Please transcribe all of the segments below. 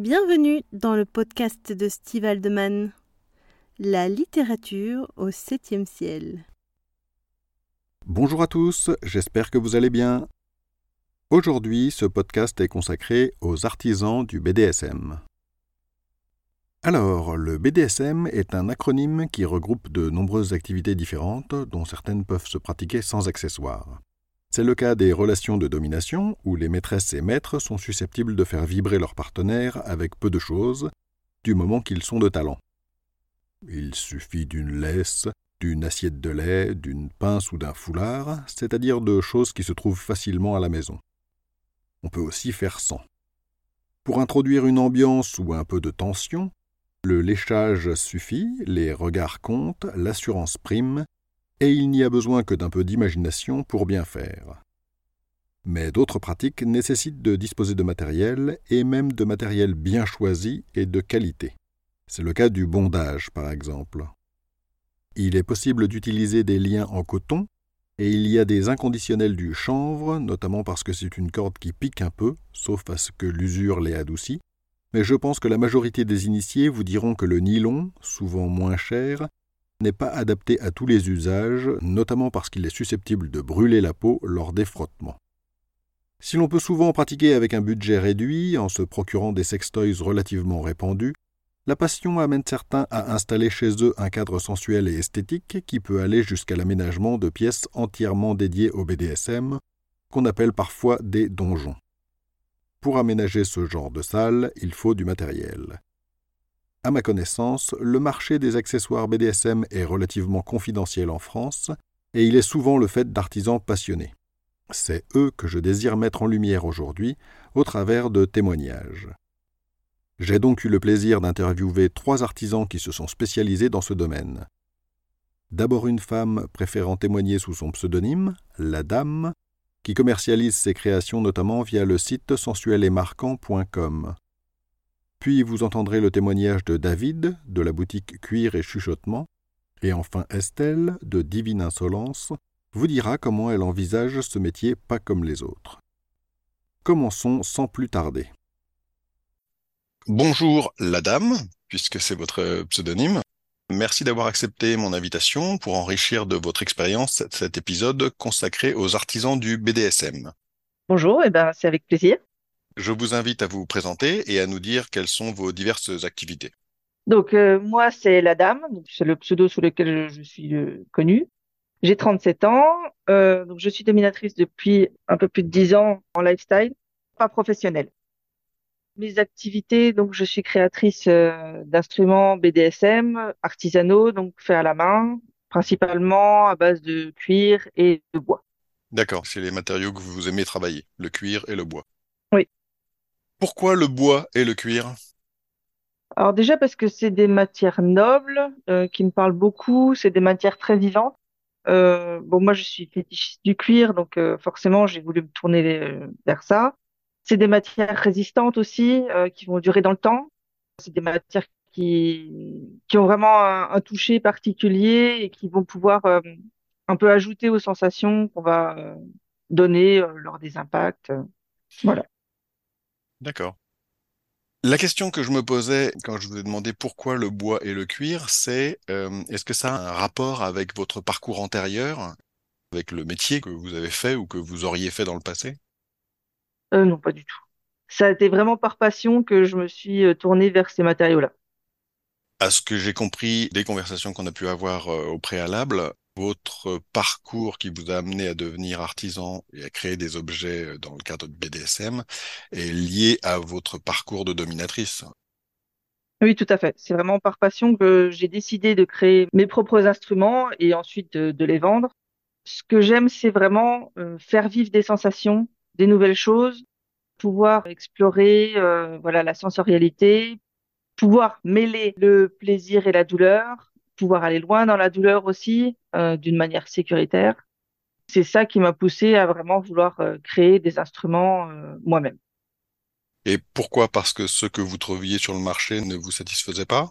Bienvenue dans le podcast de Steve Aldeman, La littérature au septième ciel. Bonjour à tous, j'espère que vous allez bien. Aujourd'hui, ce podcast est consacré aux artisans du BDSM. Alors, le BDSM est un acronyme qui regroupe de nombreuses activités différentes dont certaines peuvent se pratiquer sans accessoires. C'est le cas des relations de domination, où les maîtresses et maîtres sont susceptibles de faire vibrer leur partenaire avec peu de choses, du moment qu'ils sont de talent. Il suffit d'une laisse, d'une assiette de lait, d'une pince ou d'un foulard, c'est-à-dire de choses qui se trouvent facilement à la maison. On peut aussi faire sans. Pour introduire une ambiance ou un peu de tension, le léchage suffit, les regards comptent, l'assurance prime, et il n'y a besoin que d'un peu d'imagination pour bien faire. Mais d'autres pratiques nécessitent de disposer de matériel, et même de matériel bien choisi et de qualité. C'est le cas du bondage, par exemple. Il est possible d'utiliser des liens en coton, et il y a des inconditionnels du chanvre, notamment parce que c'est une corde qui pique un peu, sauf à ce que l'usure l'ait adoucie, mais je pense que la majorité des initiés vous diront que le nylon, souvent moins cher, n'est pas adapté à tous les usages, notamment parce qu'il est susceptible de brûler la peau lors des frottements. Si l'on peut souvent pratiquer avec un budget réduit, en se procurant des sextoys relativement répandus, la passion amène certains à installer chez eux un cadre sensuel et esthétique qui peut aller jusqu'à l'aménagement de pièces entièrement dédiées au BDSM, qu'on appelle parfois des donjons. Pour aménager ce genre de salle, il faut du matériel. À ma connaissance, le marché des accessoires BDSM est relativement confidentiel en France, et il est souvent le fait d'artisans passionnés. C'est eux que je désire mettre en lumière aujourd'hui au travers de témoignages. J'ai donc eu le plaisir d'interviewer trois artisans qui se sont spécialisés dans ce domaine. D'abord une femme préférant témoigner sous son pseudonyme, La Dame, qui commercialise ses créations notamment via le site sensueletmarquant.com. Puis vous entendrez le témoignage de David, de la boutique Cuir et Chuchotement, et enfin Estelle, de Divine Insolence, vous dira comment elle envisage ce métier pas comme les autres. Commençons sans plus tarder. Bonjour la dame, puisque c'est votre pseudonyme. Merci d'avoir accepté mon invitation pour enrichir de votre expérience cet épisode consacré aux artisans du BDSM. Bonjour, et eh ben c'est avec plaisir. Je vous invite à vous présenter et à nous dire quelles sont vos diverses activités. Donc, euh, moi, c'est la dame, c'est le pseudo sous lequel je, suis euh, connue. J'ai 37 ans, euh, donc je suis dominatrice depuis un peu plus de 10 ans en lifestyle, pas professionnel. Mes activités, donc je suis créatrice d'instruments BDSM, artisanaux, donc faits à la main, principalement à base de cuir et de bois. D'accord, c'est les matériaux que vous aimez travailler, le cuir et le bois. Oui. Pourquoi le bois et le cuir? Alors déjà parce que c'est des matières nobles euh, qui me parlent beaucoup, c'est des matières très vivantes. Euh, bon, moi je suis fétichiste du cuir, donc euh, forcément j'ai voulu me tourner vers ça. C'est des matières résistantes aussi, qui vont durer dans le temps. C'est des matières qui, ont vraiment un, un toucher particulier et qui vont pouvoir un peu ajouter aux sensations qu'on va donner lors des impacts. Voilà. D'accord. La question que je me posais quand je vous ai demandé pourquoi le bois et le cuir, c'est euh, est-ce que ça a un rapport avec votre parcours antérieur, avec le métier que vous avez fait ou que vous auriez fait dans le passé? Euh, Non, pas du tout. Ça a été vraiment par passion que je me suis euh, tournée vers ces matériaux-là. À ce que j'ai compris des conversations qu'on a pu avoir au préalable, votre parcours qui vous a amené à devenir artisan et à créer des objets euh, dans le cadre de BDSM est lié à votre parcours de dominatrice. Oui, tout à fait. C'est vraiment par passion que j'ai décidé de créer mes propres instruments et ensuite de, les vendre. Ce que j'aime, c'est vraiment euh, faire vivre des sensations, des nouvelles choses, pouvoir explorer euh, voilà la sensorialité, pouvoir mêler le plaisir et la douleur, pouvoir aller loin dans la douleur aussi, euh, d'une manière sécuritaire. C'est ça qui m'a poussé à vraiment vouloir euh, créer des instruments euh, moi-même. Et pourquoi? Parce que ce que vous trouviez sur le marché ne vous satisfaisait pas?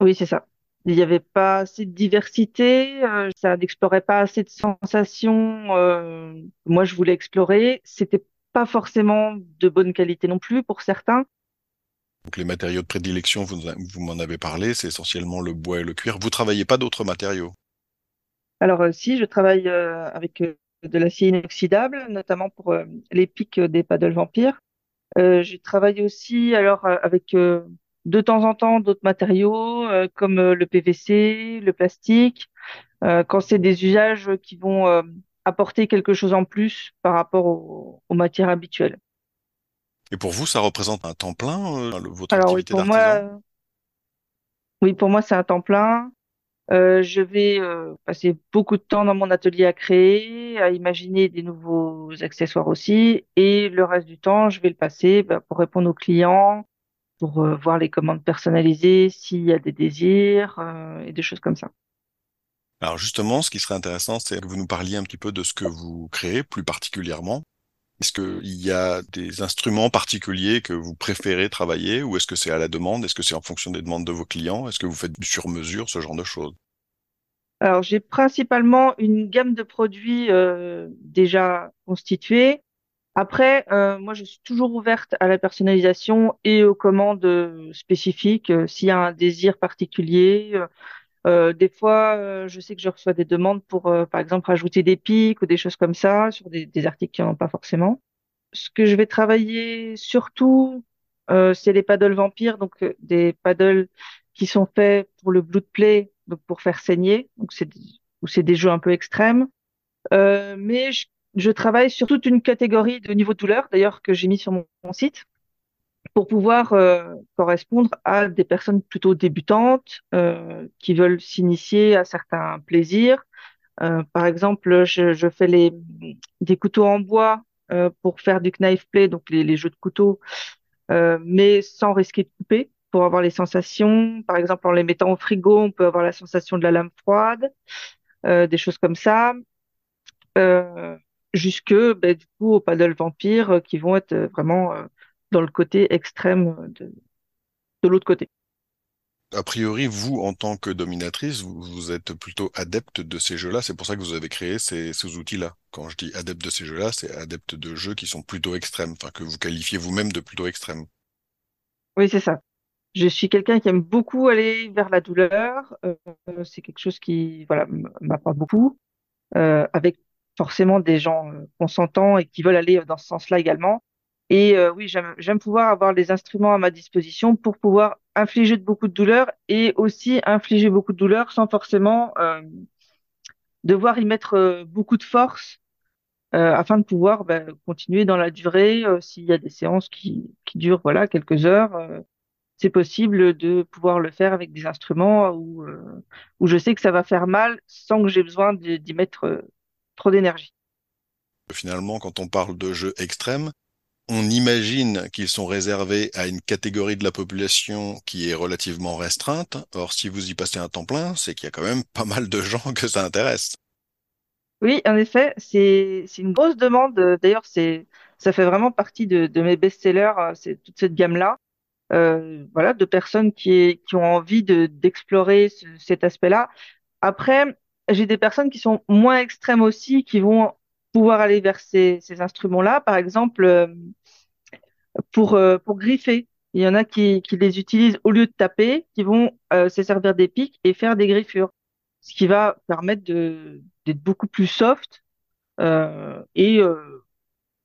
Oui, c'est ça. Il n'y avait pas assez de diversité, ça n'explorait pas assez de sensations. moi, je voulais explorer. C'était pas forcément de bonne qualité non plus pour certains. Les matériaux de prédilection, vous, m'en avez parlé, c'est essentiellement le bois et le cuir. Vous travaillez pas d'autres matériaux? Alors si, je travaille avec de l'acier inoxydable, notamment pour les pics des paddles vampires. j'ai travaillé aussi alors avec de temps en temps d'autres matériaux comme le PVC, le plastique, quand c'est des usages qui vont apporter quelque chose en plus par rapport aux, matières habituelles. Et pour vous, ça représente un temps plein, votre Alors, activité oui, pour moi, oui, pour moi, c'est un temps plein. Euh, je vais euh, passer beaucoup de temps dans mon atelier à créer, à imaginer des nouveaux accessoires aussi, et le reste du temps, je vais le passer bah, pour répondre aux clients, pour euh, voir les commandes personnalisées, s'il y a des désirs et des choses comme ça. Alors justement, ce qui serait intéressant, c'est que vous nous parliez un petit peu de ce que vous créez plus particulièrement. Est-ce qu'il y a des instruments particuliers que vous préférez travailler ou est-ce que c'est à la demande? Est-ce que c'est en fonction des demandes de vos clients? Est-ce que vous faites du sur-mesure, ce genre de choses? Alors, j'ai principalement une gamme de produits euh, déjà constitués. Après, euh, moi, je suis toujours ouverte à la personnalisation et aux commandes euh, spécifiques. S'il y a un désir particulier, des fois, je sais que je reçois des demandes pour, par exemple, rajouter des pics ou des choses comme ça sur des, articles qui n'en ont pas forcément. Ce que je vais travailler surtout, c'est les paddles vampires, donc des paddles qui sont faits pour le blood play, donc pour faire saigner. Donc c'est ou c'est des jeux un peu extrêmes. mais je, travaille sur toute une catégorie de niveau de douleur, d'ailleurs que j'ai mis sur mon site pour pouvoir euh, correspondre à des personnes plutôt débutantes euh, qui veulent s'initier à certains plaisirs. Euh, par exemple, je, je, fais les, des couteaux en bois euh, pour faire du knife play, donc les, les jeux de couteaux, euh, mais sans risquer de couper, pour avoir les sensations. Par exemple, en les mettant au frigo, on peut avoir la sensation de la lame froide, des choses comme ça. jusque, ben, du coup, au paddle vampire qui vont être vraiment dans le côté extrême de, de l'autre côté. A priori, vous, en tant que dominatrice, vous, êtes plutôt adepte de ces jeux-là. C'est pour ça que vous avez créé ces, ces outils-là. Quand je dis adepte de ces jeux-là, c'est adepte de jeux qui sont plutôt extrêmes, enfin que vous qualifiez vous-même de plutôt extrêmes. Oui, c'est ça. Je suis quelqu'un qui aime beaucoup aller vers la douleur. Euh, c'est quelque chose qui, voilà, m'apporte beaucoup. Euh, avec forcément des gens euh, consentants et qui veulent aller dans ce sens-là également. Et euh, oui, j'aime pouvoir avoir les instruments à ma disposition pour pouvoir infliger beaucoup de douleur et aussi infliger beaucoup de douleur sans forcément euh, devoir y mettre euh, beaucoup de force afin de pouvoir bah, continuer dans la durée. S'il y a des séances qui, qui durent voilà quelques heures, c'est possible de pouvoir le faire avec des instruments où, où je sais que ça va faire mal sans que j'ai besoin d'y mettre trop d'énergie. Finalement, quand on parle de jeux extrêmes, on imagine qu'ils sont réservés à une catégorie de la population qui est relativement restreinte. Or, si vous y passez un temps plein, c'est qu'il y a quand même pas mal de gens que ça intéresse. Oui, en effet, c'est une grosse demande. D'ailleurs, c'est ça fait vraiment partie de, mes best-sellers, euh, c'est toute cette gamme-là. Euh, voilà, de personnes qui, qui ont envie d'explorer cet aspect-là. Après, j'ai des personnes qui sont moins extrêmes aussi, qui vont pouvoir aller vers ces, instruments-là. Par exemple, euh, pour, euh, pour griffer, il y en a qui, qui les utilisent au lieu de taper, qui vont euh, se servir des pics et faire des griffures, ce qui va permettre d'être beaucoup plus soft et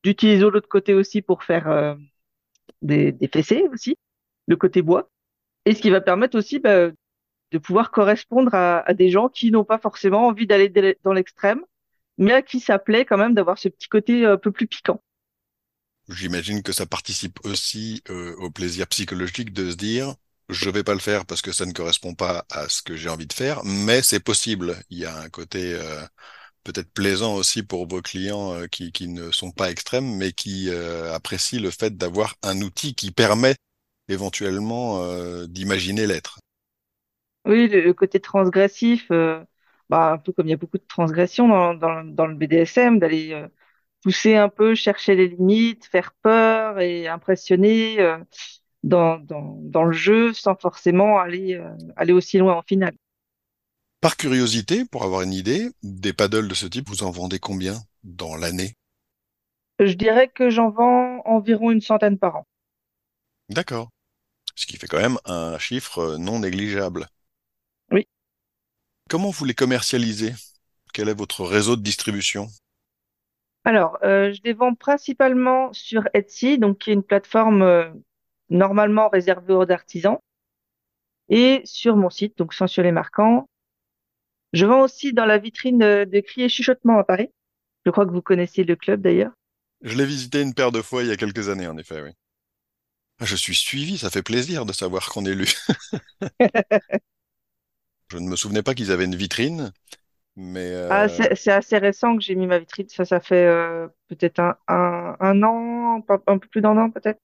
d'utiliser l'autre côté aussi pour faire des, des fessées aussi, le côté bois, et ce qui va permettre aussi bah, de pouvoir correspondre à, à des gens qui n'ont pas forcément envie d'aller dans l'extrême, mais à qui ça plaît quand même d'avoir ce petit côté euh, un peu plus piquant. J'imagine que ça participe aussi euh, au plaisir psychologique de se dire je vais pas le faire parce que ça ne correspond pas à ce que j'ai envie de faire, mais c'est possible. Il y a un côté euh, peut-être plaisant aussi pour vos clients qui, qui, ne sont pas extrêmes, mais qui apprécient le fait d'avoir un outil qui permet éventuellement d'imaginer l'être. Oui, le, côté transgressif, bah, un peu comme il y a beaucoup de transgressions dans, dans, dans le BDSM, d'aller euh, pousser un peu, chercher les limites, faire peur et impressionner euh, dans, le jeu sans forcément aller, euh, aller aussi loin en finale. Par curiosité, pour avoir une idée, des paddles de ce type, vous en vendez combien dans l'année? Je dirais que j'en vends environ une centaine par an. D'accord. Ce qui fait quand même un chiffre non négligeable. Oui. Comment vous les commercialisez? Quel est votre réseau de distribution? Alors, euh, je les vends principalement sur Etsy, donc qui est une plateforme euh, normalement réservée aux artisans, et sur mon site, donc Sensuel Marquant. Je vends aussi dans la vitrine de Cri et Chuchotement à Paris. Je crois que vous connaissez le club d'ailleurs. Je l'ai visité une paire de fois il y a quelques années, en effet, oui. Ah, je suis suivi, ça fait plaisir de savoir qu'on est lu. je ne me souvenais pas qu'ils avaient une vitrine, mais... Ah, euh, c'est assez récent que j'ai mis ma vitrine. Ça, ça fait euh, peut-être un, un, un an, un peu plus d'un an peut-être.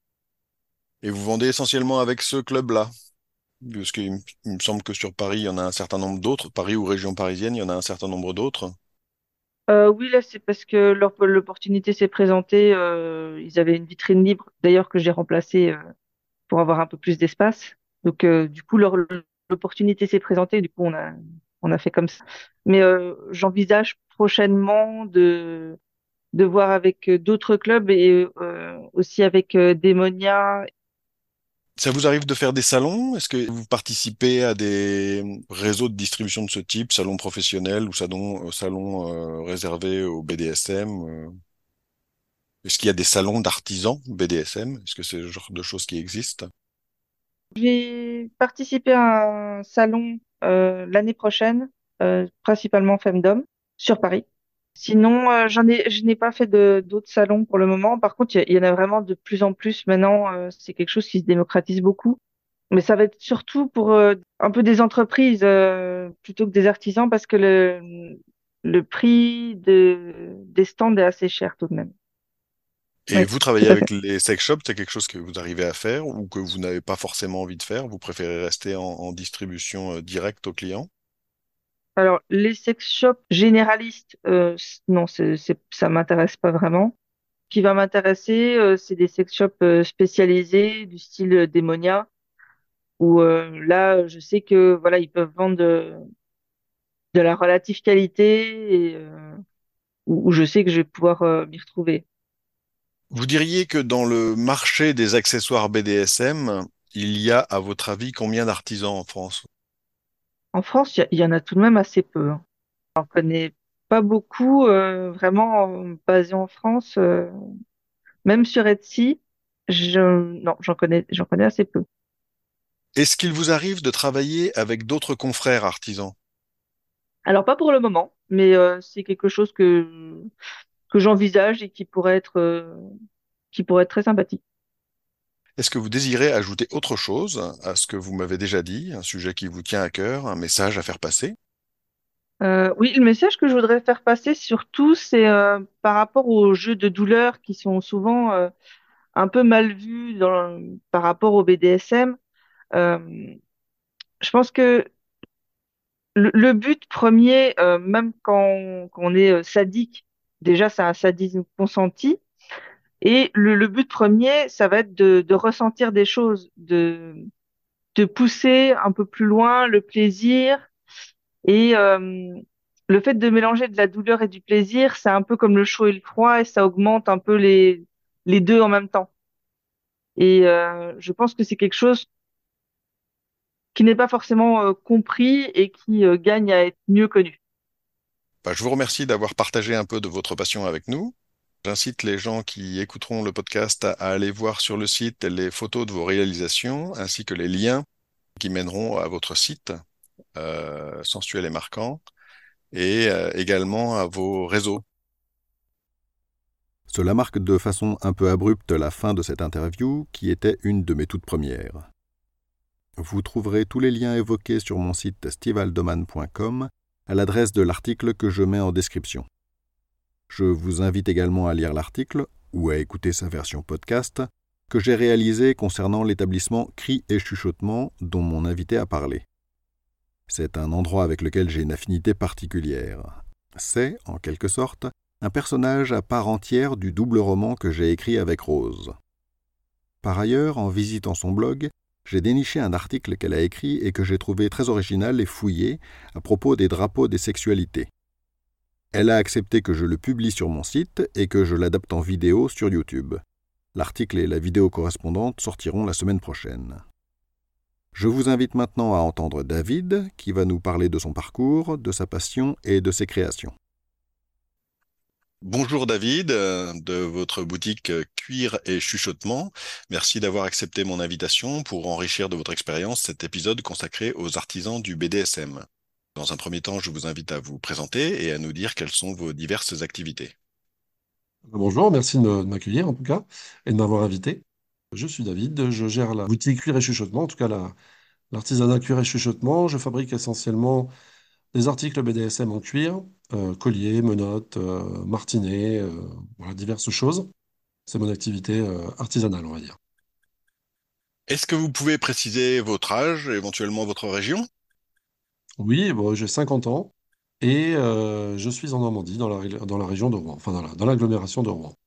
Et vous vendez essentiellement avec ce club-là? Parce qu'il me semble que sur Paris, il y en a un certain nombre d'autres. Paris ou région parisienne, il y en a un certain nombre d'autres. Euh, oui, là, c'est parce que l'opportunité s'est présentée. ils avaient une vitrine libre, d'ailleurs, que j'ai remplacée pour avoir un peu plus d'espace. Donc, du coup, leur, l'opportunité s'est présentée. Du coup, on a, on a fait comme ça. Mais euh, j'envisage prochainement de, de voir avec euh, d'autres clubs et euh, aussi avec Demonia. Ça vous arrive de faire des salons? Est-ce que vous participez à des réseaux de distribution de ce type, salons professionnels ou salons, salons euh, réservés au BDSM? Est-ce qu'il y a des salons d'artisans BDSM? Est-ce que c'est le genre de choses qui existent? J'ai participé à un salon euh, l'année prochaine, euh, principalement Femdom, sur Paris. Sinon, euh, j'en ai, je n'ai pas fait d'autres salons pour le moment. Par contre, il y, a- il y en a vraiment de plus en plus maintenant. euh, c'est quelque chose qui se démocratise beaucoup. Mais ça va être surtout pour euh, un peu des entreprises euh, plutôt que des artisans parce que le le prix de des stands est assez cher tout de même. Et vous travaillez avec les sex shops, c'est quelque chose que vous arrivez à faire ou que vous n'avez pas forcément envie de faire? Vous préférez rester en, en distribution euh, directe aux clients? Alors, les sex shops généralistes, euh, c- non, c'est, c'est, ça m'intéresse pas vraiment. Ce qui va m'intéresser, euh, c'est des sex shops spécialisés du style Demonia, où là, je sais que voilà, ils peuvent vendre de, de la relative qualité et où, où je sais que je vais pouvoir m'y retrouver. Vous diriez que dans le marché des accessoires BDSM, il y a, à votre avis, combien d'artisans en France? En France, il y, en a tout de même assez peu. hein. J'en connais pas beaucoup, euh, vraiment basés en France, euh, même sur Etsy, je, non, j'en connais, j'en connais assez peu. Est-ce qu'il vous arrive de travailler avec d'autres confrères artisans? Alors pas pour le moment, mais euh, c'est quelque chose que que j'envisage et qui pourrait être euh, qui pourrait être très sympathique. Est-ce que vous désirez ajouter autre chose à ce que vous m'avez déjà dit, un sujet qui vous tient à cœur, un message à faire passer? Euh, oui, le message que je voudrais faire passer surtout, c'est euh, par rapport aux jeux de douleur qui sont souvent euh, un peu mal vus dans, par rapport au BDSM. Je pense que le, le but premier, même quand on, quand on est sadique, déjà c'est un sadisme consenti. Et le, but premier, ça va être de, ressentir des choses, de, pousser un peu plus loin le plaisir. Et euh, le fait de mélanger de la douleur et du plaisir, c'est un peu comme le chaud et le froid, et ça augmente un peu les, deux en même temps. Et euh, je pense que c'est quelque chose qui n'est pas forcément euh, compris et qui gagne à être mieux connu. Bah, je vous remercie d'avoir partagé un peu de votre passion avec nous. J'incite les gens qui écouteront le podcast à, aller voir sur le site les photos de vos réalisations ainsi que les liens qui mèneront à votre site euh, sensuel et marquant et euh, également à vos réseaux. Cela marque de façon un peu abrupte la fin de cette interview qui était une de mes toutes premières. Vous trouverez tous les liens évoqués sur mon site stevealdoman.com à l'adresse de l'article que je mets en description. Je vous invite également à lire l'article ou à écouter sa version podcast que j'ai réalisé concernant l'établissement Cris et Chuchotement dont mon invité a parlé. C'est un endroit avec lequel j'ai une affinité particulière. C'est, en quelque sorte, un personnage à part entière du double roman que j'ai écrit avec Rose. Par ailleurs, en visitant son blog, j'ai déniché un article qu'elle a écrit et que j'ai trouvé très original et fouillé à propos des drapeaux des sexualités. Elle a accepté que je le publie sur mon site et que je l'adapte en vidéo sur YouTube. L'article et la vidéo correspondante sortiront la semaine prochaine. Je vous invite maintenant à entendre David, qui va nous parler de son parcours, de sa passion et de ses créations. Bonjour David, euh, de votre boutique euh, Cuir et Chuchotement. Merci d'avoir accepté mon invitation pour enrichir de votre expérience cet épisode consacré aux artisans du BDSM. Dans un premier temps, je vous invite à vous présenter et à nous dire quelles sont vos diverses activités. Bonjour, merci de m'accueillir en tout cas et de m'avoir invité. Je suis David, je gère la boutique Cuir et Chuchotement, en tout cas l'artisanat Cuir et Chuchotement. Je fabrique essentiellement des articles BDSM en cuir, euh, colliers, menottes, euh, martinets, euh, voilà, diverses choses. C'est mon activité artisanale, on va dire. Est-ce que vous pouvez préciser votre âge, éventuellement votre région? Oui, bon, j'ai 50 ans et je suis en Normandie, dans la, dans la région de Rouen, enfin dans l'agglomération de Rouen.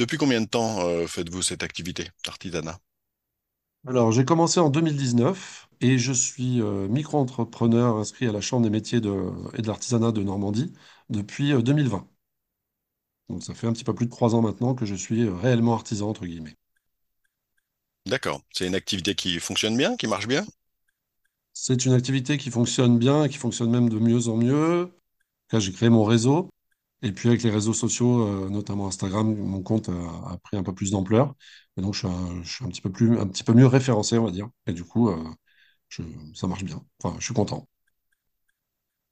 Depuis combien de temps euh, faites-vous cette activité d'artisanat? Alors, j'ai commencé en 2019 et je suis euh, micro-entrepreneur inscrit à la Chambre des métiers et de l'artisanat de Normandie depuis 2020. Euh, Donc, ça fait un petit peu plus de trois ans maintenant que je suis réellement artisan, entre guillemets. D'accord. C'est une activité qui fonctionne bien, qui marche bien? C'est une activité qui fonctionne bien, qui fonctionne même de mieux en mieux. Là, j'ai créé mon réseau. Et puis avec les réseaux sociaux, euh, notamment Instagram, mon compte a, pris un peu plus d'ampleur. Et donc je suis, un, petit peu plus, un petit peu mieux référencé, on va dire. Et du coup, euh, ça marche bien. Enfin, je suis content.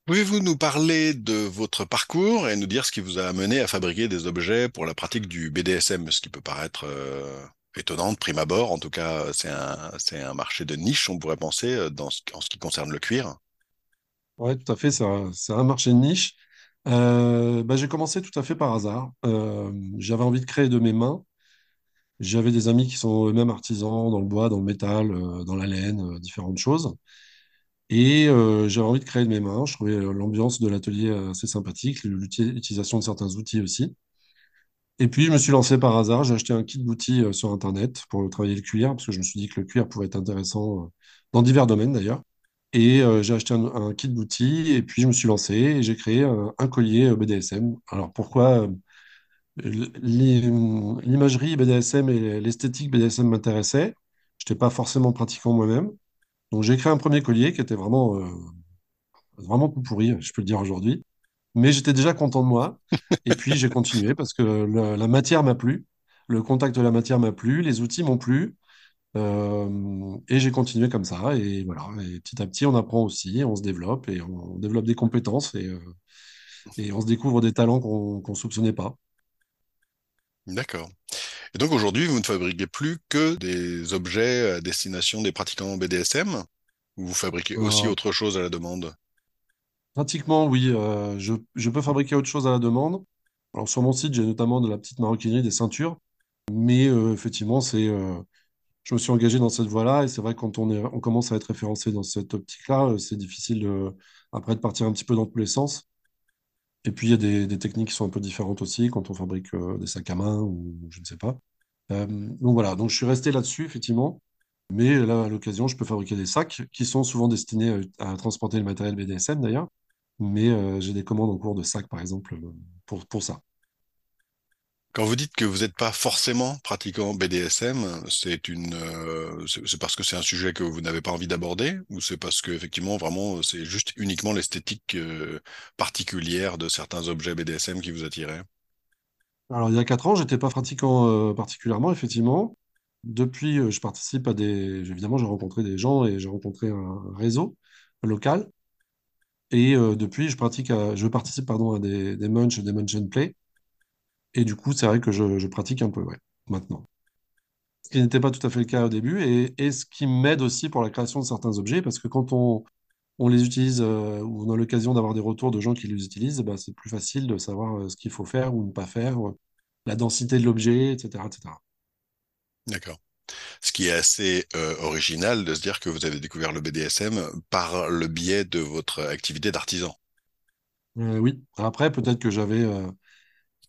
Pouvez-vous nous parler de votre parcours et nous dire ce qui vous a amené à fabriquer des objets pour la pratique du BDSM, ce qui peut paraître euh, étonnant de prime abord. En tout cas, c'est un, c'est un marché de niche, on pourrait penser, dans en ce qui concerne le cuir. Oui, tout à fait. C'est un, marché de niche. Euh, bah, j'ai commencé tout à fait par hasard. Euh, j'avais envie de créer de mes mains. J'avais des amis qui sont eux-mêmes artisans dans le bois, dans le métal, euh, dans la laine, différentes choses. Et j'avais envie de créer de mes mains. Je trouvais l'ambiance de l'atelier assez sympathique, l'utilisation de certains outils aussi. Et puis, je me suis lancé par hasard. J'ai acheté un kit d'outils sur Internet pour travailler le cuir, parce que je me suis dit que le cuir pouvait être intéressant dans divers domaines d'ailleurs. Et euh, j'ai acheté un, kit d'outils et puis je me suis lancé et j'ai créé un, collier euh, BDSM. Alors pourquoi euh, l'imagerie BDSM et l'esthétique BDSM m'intéressaient Je n'étais pas forcément pratiquant moi-même. Donc j'ai créé un premier collier qui était vraiment, vraiment tout pourri, je peux le dire aujourd'hui. Mais j'étais déjà content de moi. Et puis j'ai continué parce que la matière m'a plu, le contact de la matière m'a plu, les outils m'ont plu. Euh, et j'ai continué comme ça. Et voilà. Et petit à petit, on apprend aussi, on se développe et on, développe des compétences et, euh, et on se découvre des talents qu'on ne soupçonnait pas. D'accord. Et donc aujourd'hui, vous ne fabriquez plus que des objets à destination des pratiquants BDSM ou vous fabriquez aussi autre chose à la demande? Pratiquement, oui. Euh, je, je, peux fabriquer autre chose à la demande. Alors sur mon site, j'ai notamment de la petite maroquinerie, des ceintures. Mais effectivement, c'est je me suis engagé dans cette voie-là. Et c'est vrai que quand on, est, on commence à être référencé dans cette optique-là, euh, c'est difficile de, après de partir un petit peu dans tous les sens. Et puis, il y a des, techniques qui sont un peu différentes aussi quand on fabrique euh, des sacs à main ou je ne sais pas. Euh, donc voilà, donc je suis resté là-dessus, effectivement. Mais là, à l'occasion, je peux fabriquer des sacs qui sont souvent destinés à, transporter le matériel BDSM d'ailleurs. Mais j'ai des commandes en cours de sacs, par exemple, pour, pour ça. Quand vous dites que vous n'êtes pas forcément pratiquant BDSM, euh, c'est parce que c'est un sujet que vous n'avez pas envie d'aborder, ou c'est parce que effectivement vraiment c'est juste uniquement l'esthétique euh, particulière de certains objets BDSM qui vous attiraient? Alors il y a quatre ans, j'étais pas pratiquant euh, particulièrement, effectivement. Depuis, je participe à des, évidemment, j'ai rencontré des gens et j'ai rencontré un réseau local. Et depuis, je pratique, je participe pardon à des, des munch, des munch and play et du coup, c'est vrai que je, pratique un peu, ouais, maintenant. Ce qui n'était pas tout à fait le cas au début, et, ce qui m'aide aussi pour la création de certains objets, parce que quand on, on les utilise euh, ou on a l'occasion d'avoir des retours de gens qui les utilisent, bah, c'est plus facile de savoir euh, ce qu'il faut faire ou ne pas faire, euh, la densité de l'objet, etc., etc. D'accord. Ce qui est assez original de se dire que vous avez découvert le BDSM par le biais de votre activité d'artisan. oui. Après, peut-être que j'avais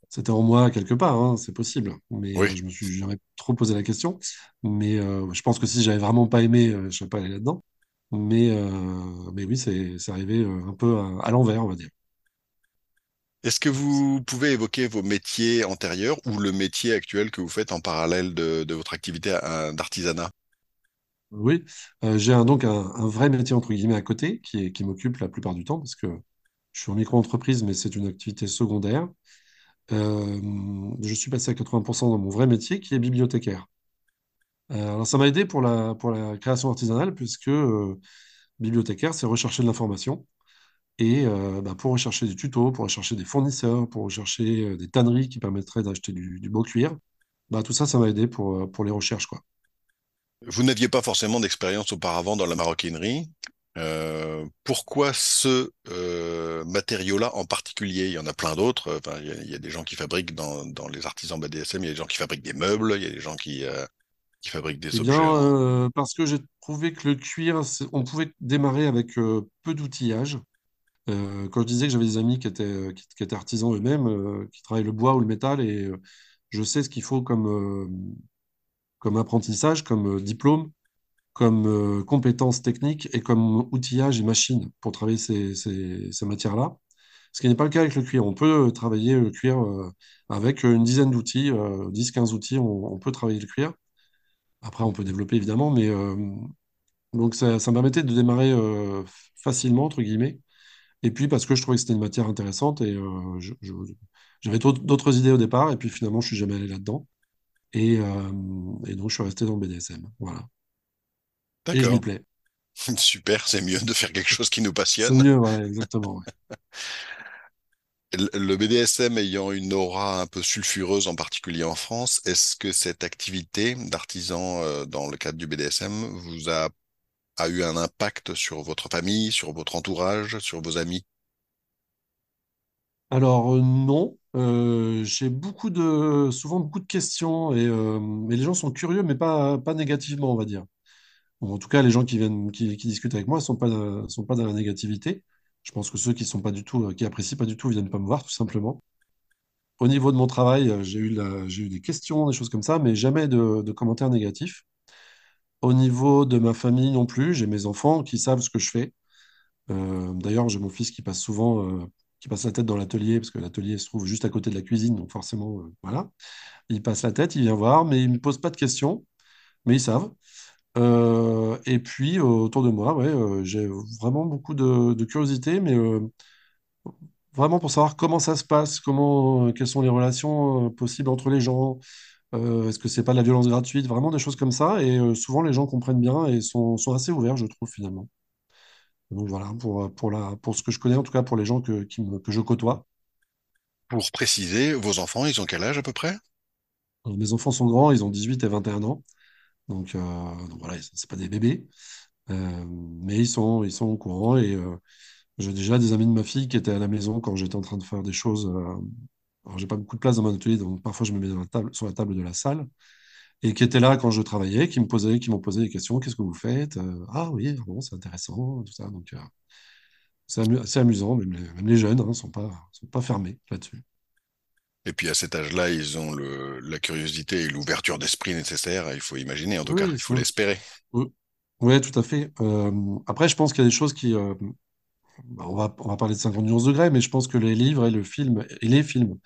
c'était en moi quelque part, hein, c'est possible. Mais euh, je me suis jamais trop posé la question. Mais euh, je pense que si j'avais vraiment pas aimé, euh, je serais pas allé là-dedans. Mais, mais oui, c'est arrivé un peu à, l'envers, on va dire. Est-ce que vous pouvez évoquer vos métiers antérieurs ou le métier actuel que vous faites en parallèle de, votre activité d'artisanat? Oui, euh, j'ai un, donc un, vrai métier entre guillemets à côté qui, qui m'occupe la plupart du temps parce que je suis en micro-entreprise, mais c'est une activité secondaire. Euh, je suis passé à 80% dans mon vrai métier qui est bibliothécaire. Euh, alors ça m'a aidé pour la, pour la création artisanale puisque bibliothécaire, c'est rechercher de l'information. Et bah, pour rechercher des tutos, pour rechercher des fournisseurs, pour rechercher des tanneries qui permettraient d'acheter du, du, beau cuir, bah, tout ça, ça m'a aidé pour, pour les recherches. Quoi. Vous n'aviez pas forcément d'expérience auparavant dans la maroquinerie. Euh, pourquoi ce euh, matériau-là en particulier? Il y en a plein d'autres. il, y a, des gens qui fabriquent dans, les artisans BDSM, il y a des gens qui fabriquent des meubles, il y a des gens qui, euh, qui fabriquent des eh objets. Bien, parce que j'ai trouvé que le cuir, on pouvait démarrer avec peu d'outillage. quand je disais que j'avais des amis qui étaient, qui étaient artisans eux-mêmes, qui travaillent le bois ou le métal, et je sais ce qu'il faut comme comme apprentissage, comme euh, diplôme, comme euh, compétences techniques et comme outillage et machine pour travailler ces, ces, matières-là. Ce qui n'est pas le cas avec le cuir. On peut euh, travailler le cuir avec une dizaine d'outils, 10-15 outils, on, peut travailler le cuir. Après, on peut développer évidemment, mais donc ça, ça, me permettait de démarrer facilement, entre guillemets. Et puis parce que je trouvais que c'était une matière intéressante et j'avais d'autres idées au départ, et puis finalement, je suis jamais allé là-dedans. Et, euh, et, donc, je suis resté dans le BDSM. Voilà. Et je m'y plais. Super, c'est mieux de faire quelque chose qui nous passionne. C'est mieux, ouais, exactement. Le BDSM ayant une aura un peu sulfureuse, en particulier en France, est-ce que cette activité d'artisan euh, dans le cadre du BDSM vous a, a eu un impact sur votre famille, sur votre entourage, sur vos amis? Alors euh, non, euh, j'ai beaucoup de, souvent beaucoup de questions et, euh, les gens sont curieux, mais pas, pas négativement, on va dire. En tout cas, les gens qui discutent avec moi, ne sont pas, dans la négativité. Je pense que ceux qui sont pas du tout, qui apprécient pas du tout, viennent pas me voir, tout simplement. Au niveau de mon travail, j'ai eu, j'ai eu des questions, des choses comme ça, mais jamais de, commentaires négatifs. Au niveau de ma famille non plus, j'ai mes enfants qui savent ce que je fais. D'ailleurs, j'ai mon fils qui passe souvent qui passe la tête dans l'atelier, parce que l'atelier se trouve juste à côté de la cuisine, donc forcément, euh, voilà. Il passe la tête, il vient voir, mais il ne me pose pas de questions, mais ils savent. Euh, et puis, autour de moi, ouais, euh, j'ai vraiment beaucoup de, curiosité, mais vraiment pour savoir comment ça se passe, comment, quelles sont les relations possibles entre les gens, est-ce que c'est pas de la violence gratuite, vraiment des choses comme ça. Et souvent, les gens comprennent bien et sont, sont assez ouverts, je trouve, finalement. Donc voilà, pour, pour, la, pour ce que je connais, en tout cas pour les gens que, qui me, que je côtoie. Pour préciser, vos enfants, ils ont quel âge à peu près? Mes enfants sont grands, ils ont 18 et 21 ans. Donc, euh, donc voilà, c'est pas des bébés. Euh, mais ils sont, ils sont au courant et euh, j'ai déjà des amis de ma fille qui étaient à la maison quand j'étais en train de faire des choses. alors, j'ai pas beaucoup de place dans mon atelier, donc parfois je me mets sur la table de la salle et qui étaient là quand je travaillais, qui m'ont posé des questions. Qu'est-ce que vous faites? Ah oui, ah bon, c'est intéressant, tout ça. Donc, euh, c'est amusant. Même les, jeunes ne hein, sont, pas, sont pas fermés là-dessus. Et puis à cet âge-là, ils ont le, la curiosité et l'ouverture d'esprit nécessaire. Il faut imaginer, en tout cas, il faut l'espérer. Oui, tout à fait. Euh, après, je pense qu'il y a des choses qui. Bah, on, va, on va parler de 50 nuances degrés, mais je pense que les livres et le film et les films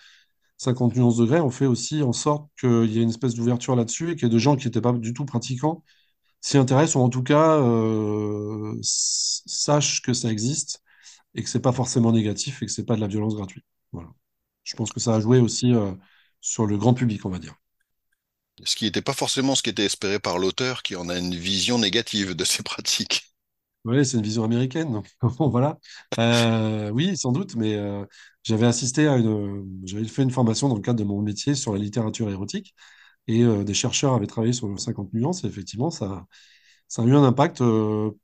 50 nuances degrés, on fait aussi en sorte qu'il y ait une espèce d'ouverture là-dessus et qu'il y ait des gens qui n'étaient pas du tout pratiquants s'y intéressent ou en tout cas euh, sachent que ça existe et que c'est pas forcément négatif et que c'est pas de la violence gratuite. Voilà. Je pense que ça a joué aussi euh, sur le grand public, on va dire. Ce qui n'était pas forcément ce qui était espéré par l'auteur, qui en a une vision négative de ces pratiques. Oui, c'est une vision américaine. Donc, voilà. Euh, oui, sans doute, mais euh, j'avais assisté à une. J'avais fait une formation dans le cadre de mon métier sur la littérature érotique et des chercheurs avaient travaillé sur 50 nuances et effectivement, ça, ça a eu un impact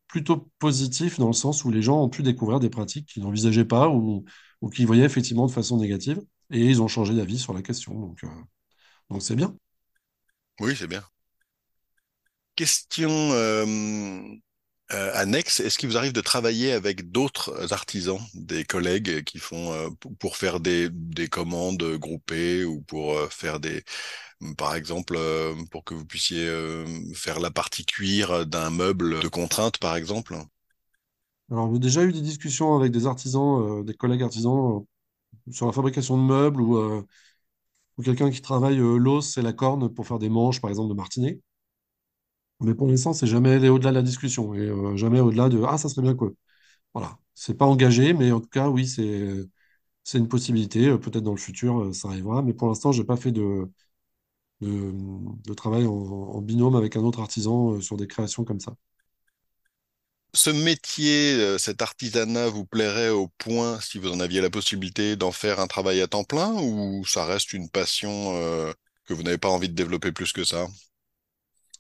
plutôt positif dans le sens où les gens ont pu découvrir des pratiques qu'ils n'envisageaient pas ou, ou qu'ils voyaient effectivement de façon négative et ils ont changé d'avis sur la question. Donc, donc c'est bien. Oui, c'est bien. Question euh, annexe, est-ce qu'il vous arrive de travailler avec d'autres artisans, des collègues qui font euh, pour faire des, des, commandes groupées ou pour euh, faire des, par exemple, pour que vous puissiez faire la partie cuir d'un meuble de contrainte, par exemple? Alors, j'ai déjà eu des discussions avec des artisans, des collègues artisans sur la fabrication de meubles ou, ou quelqu'un qui travaille l'os et la corne pour faire des manches, par exemple, de martinet. Mais pour l'instant, c'est jamais aller au-delà de la discussion et euh, jamais au-delà de Ah, ça serait bien que. Voilà. C'est pas engagé, mais en tout cas, oui, c'est c'est une possibilité. Euh, Peut-être dans le futur, euh, ça arrivera. Mais pour l'instant, j'ai pas fait de, de, travail en, binôme avec un autre artisan euh, sur des créations comme ça. Ce métier, euh, cet artisanat vous plairait au point, si vous en aviez la possibilité, d'en faire un travail à temps plein ou ça reste une passion euh, que vous n'avez pas envie de développer plus que ça?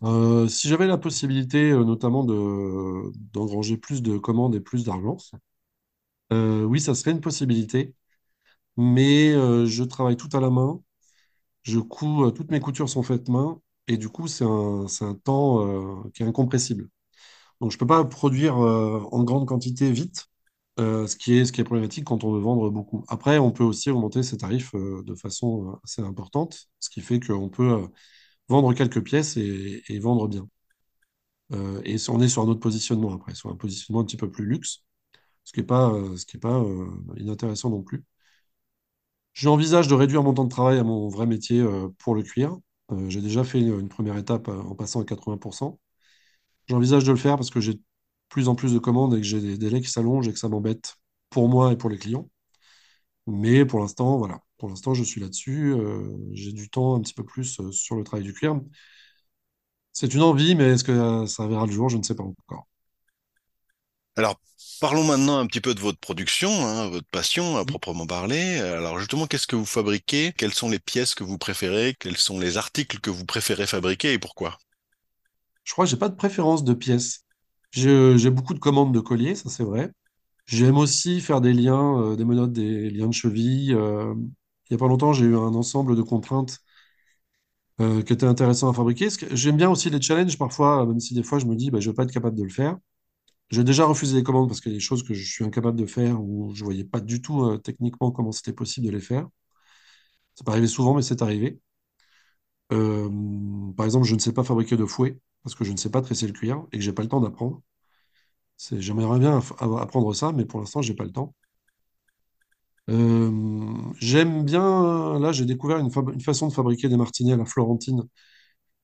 Euh, si j'avais la possibilité, notamment de, d'engranger plus de commandes et plus d'argent, oui, ça serait une possibilité. Mais je travaille tout à la main. Toutes mes coutures sont faites main. Et du coup, c'est un, c'est un temps qui est incompressible. Donc, je ne peux pas produire euh, en grande quantité vite, euh, ce qui est, problématique quand on veut vendre beaucoup. Après, on peut aussi augmenter ses tarifs euh, de façon assez importante, ce qui fait qu'on peut vendre quelques pièces et, vendre bien. Et on est sur un autre positionnement après, sur un positionnement un petit peu plus luxe, ce qui n'est pas, inintéressant non plus. J'envisage de réduire mon temps de travail à mon vrai métier pour le cuir. J'ai déjà fait une, première étape en passant à 80%. J'envisage de le faire parce que j'ai de plus en plus de commandes et que j'ai des délais qui s'allongent et que ça m'embête pour moi et pour les clients. Mais pour l'instant, voilà. Pour l'instant, je suis là-dessus. Euh, j'ai du temps un petit peu plus euh, sur le travail du cuir. C'est une envie, mais est-ce que euh, ça verra le jour? Je ne sais pas encore. Alors, parlons maintenant un petit peu de votre production, hein, votre passion à proprement parler. Alors justement, qu'est-ce que vous fabriquez? Quelles sont les pièces que vous préférez? Quels sont les articles que vous préférez fabriquer et pourquoi? Je crois que j'ai pas de préférence de pièces. J'ai beaucoup de commandes de colliers, ça c'est vrai. J'aime aussi faire des liens, euh, des menottes, des liens de cheville. euh, il y a pas longtemps, j'ai eu un ensemble de contraintes euh, qui étaient intéressantes à fabriquer. J'aime bien aussi les challenges parfois, même si des fois je me dis, bah, je vais pas être capable de le faire. J'ai déjà refusé des commandes parce qu'il y a des choses que je suis incapable de faire ou je voyais pas du tout techniquement comment c'était possible de les faire. Ça pas arrivé souvent, mais c'est arrivé. Par exemple, je ne sais pas fabriquer de fouet parce que je ne sais pas tresser le cuir et que j'ai pas le temps d'apprendre. J'aimerais bien apprendre ça, mais pour l'instant, j'ai pas le temps. Euh, j'aime bien, là, j'ai découvert une, façon de fabriquer des martinets à la florentine.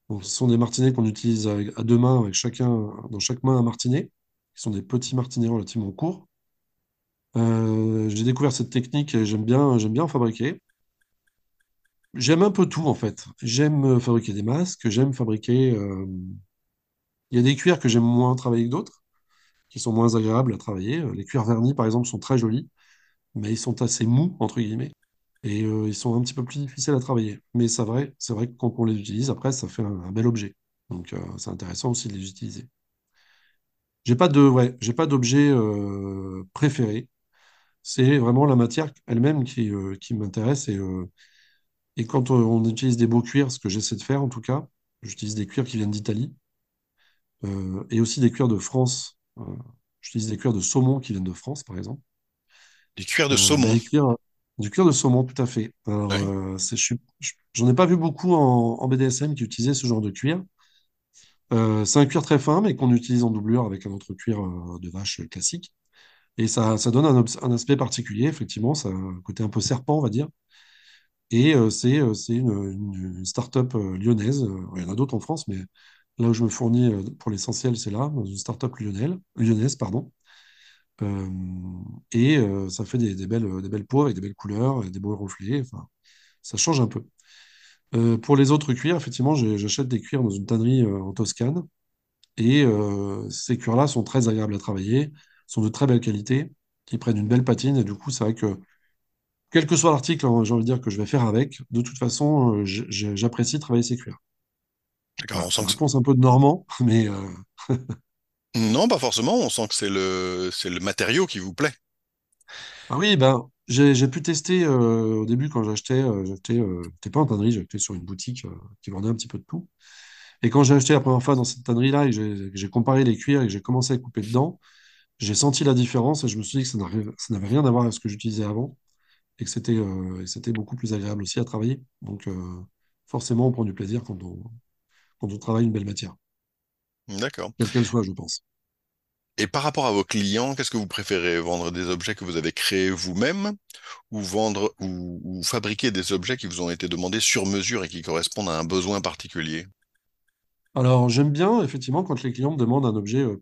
Ce sont des martinets qu'on utilise à deux mains, avec chacun, dans chaque main un martinet, qui sont des petits martinets relativement courts. Euh, j'ai découvert cette technique et j'aime bien, j'aime bien en fabriquer. J'aime un peu tout, en fait. J'aime euh, fabriquer des masques, j'aime fabriquer... euh, Il y a des cuirs que j'aime moins travailler que d'autres, qui sont moins agréables à travailler. Euh, Les cuirs vernis, par exemple, sont très jolis. mais ils sont assez mous, entre guillemets, et ils sont un petit peu plus difficiles à travailler. Mais c'est vrai, c'est vrai que quand on les utilise, après, ça fait un, bel objet. Donc, c'est intéressant aussi de les utiliser. J'ai pas de, ouais, j'ai pas d'objet préféré. C'est vraiment la matière elle-même qui, qui m'intéresse. Et, et quand on utilise des beaux cuirs, ce que j'essaie de faire en tout cas, j'utilise des cuirs qui viennent d'Italie euh, et aussi des cuirs de France. Euh, j'utilise des cuirs de saumon qui viennent de France, par exemple. Du cuir de Euh, saumon. cuirs- du cuir de saumon, tout à fait. Alors, Oui. c'est, je j'en ai pas vu beaucoup en, en BDSM qui utilisaient ce genre de cuir. Euh, c'est un cuir très fin, mais qu'on utilise en doublure avec un autre cuir euh, de vache classique. Et ça, ça donne un, aspect particulier, effectivement. Ça un côté un peu serpent, on va dire. Et euh, c'est euh, c'est une, une, start-up euh, lyonnaise. Il y en a d'autres en France, mais là où je me fournis pour l'essentiel, c'est là, dans une start-up lyonnaise, pardon. Et ça fait des, belles, des belles peaux avec des belles couleurs, et des beaux reflets. Enfin, ça change un peu. Pour les autres cuirs, effectivement, j'achète des cuirs dans une tannerie en Toscane. Et ces cuirs-là sont très agréables à travailler, sont de très belle qualité, qui prennent une belle patine. Et du coup, c'est vrai que, quel que soit l'article, hein, j'ai envie de dire que je vais faire avec, de toute façon, euh, j'apprécie travailler ces cuirs. D'accord, on sent que... réponse un peu de Normand, mais euh, Non, pas forcément, on sent que c'est le... le matériau qui vous plaît. ah oui, ben, j'ai pu tester euh, au début quand j'achetais, euh, j'achetais, pas en tannerie, j'achetais sur une boutique qui vendait un petit peu de tout. Et quand j'ai acheté la première fois dans cette tannerie-là et que j'ai comparé les cuirs et que j'ai commencé à couper dedans, j'ai senti la différence et je me suis dit que ça n'avait rien à voir avec ce que j'utilisais avant et que c'était euh, c'était beaucoup plus agréable aussi à travailler. Donc euh, forcément, on prend du plaisir quand on, quand on travaille une belle matière, D'accord. quelle qu'elle soit, je pense. Et par rapport à vos clients, qu'est-ce que vous préférez? Vendre des objets que vous avez créés vous-même ou vendre ou, ou fabriquer des objets qui vous ont été demandés sur mesure et qui correspondent à un besoin particulier? Alors, j'aime bien, effectivement, quand les clients me demandent un objet euh,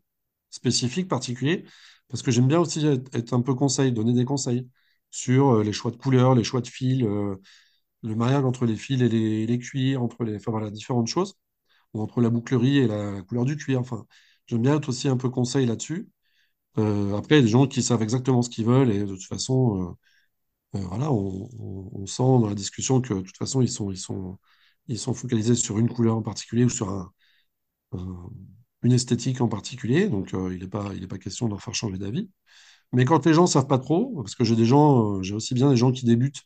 spécifique, particulier, parce que j'aime bien aussi être, être un peu conseil, donner des conseils sur euh, les choix de couleurs, les choix de fils, euh, le mariage entre les fils et les, les cuirs, entre les, différentes choses, ou entre la bouclerie et la, couleur du cuir. Enfin, j'aime bien être aussi un peu conseil là-dessus. Euh, après, il y a des gens qui savent exactement ce qu'ils veulent et de toute façon, voilà, on, sent dans la discussion que de toute façon, ils sont, ils sont, ils sont focalisés sur une couleur en particulier ou sur un, un- une esthétique en particulier. Donc, il n'est pas, pas question de leur faire changer d'avis. Mais quand les gens savent pas trop, parce que j'ai des gens, euh, j'ai aussi bien des gens qui débutent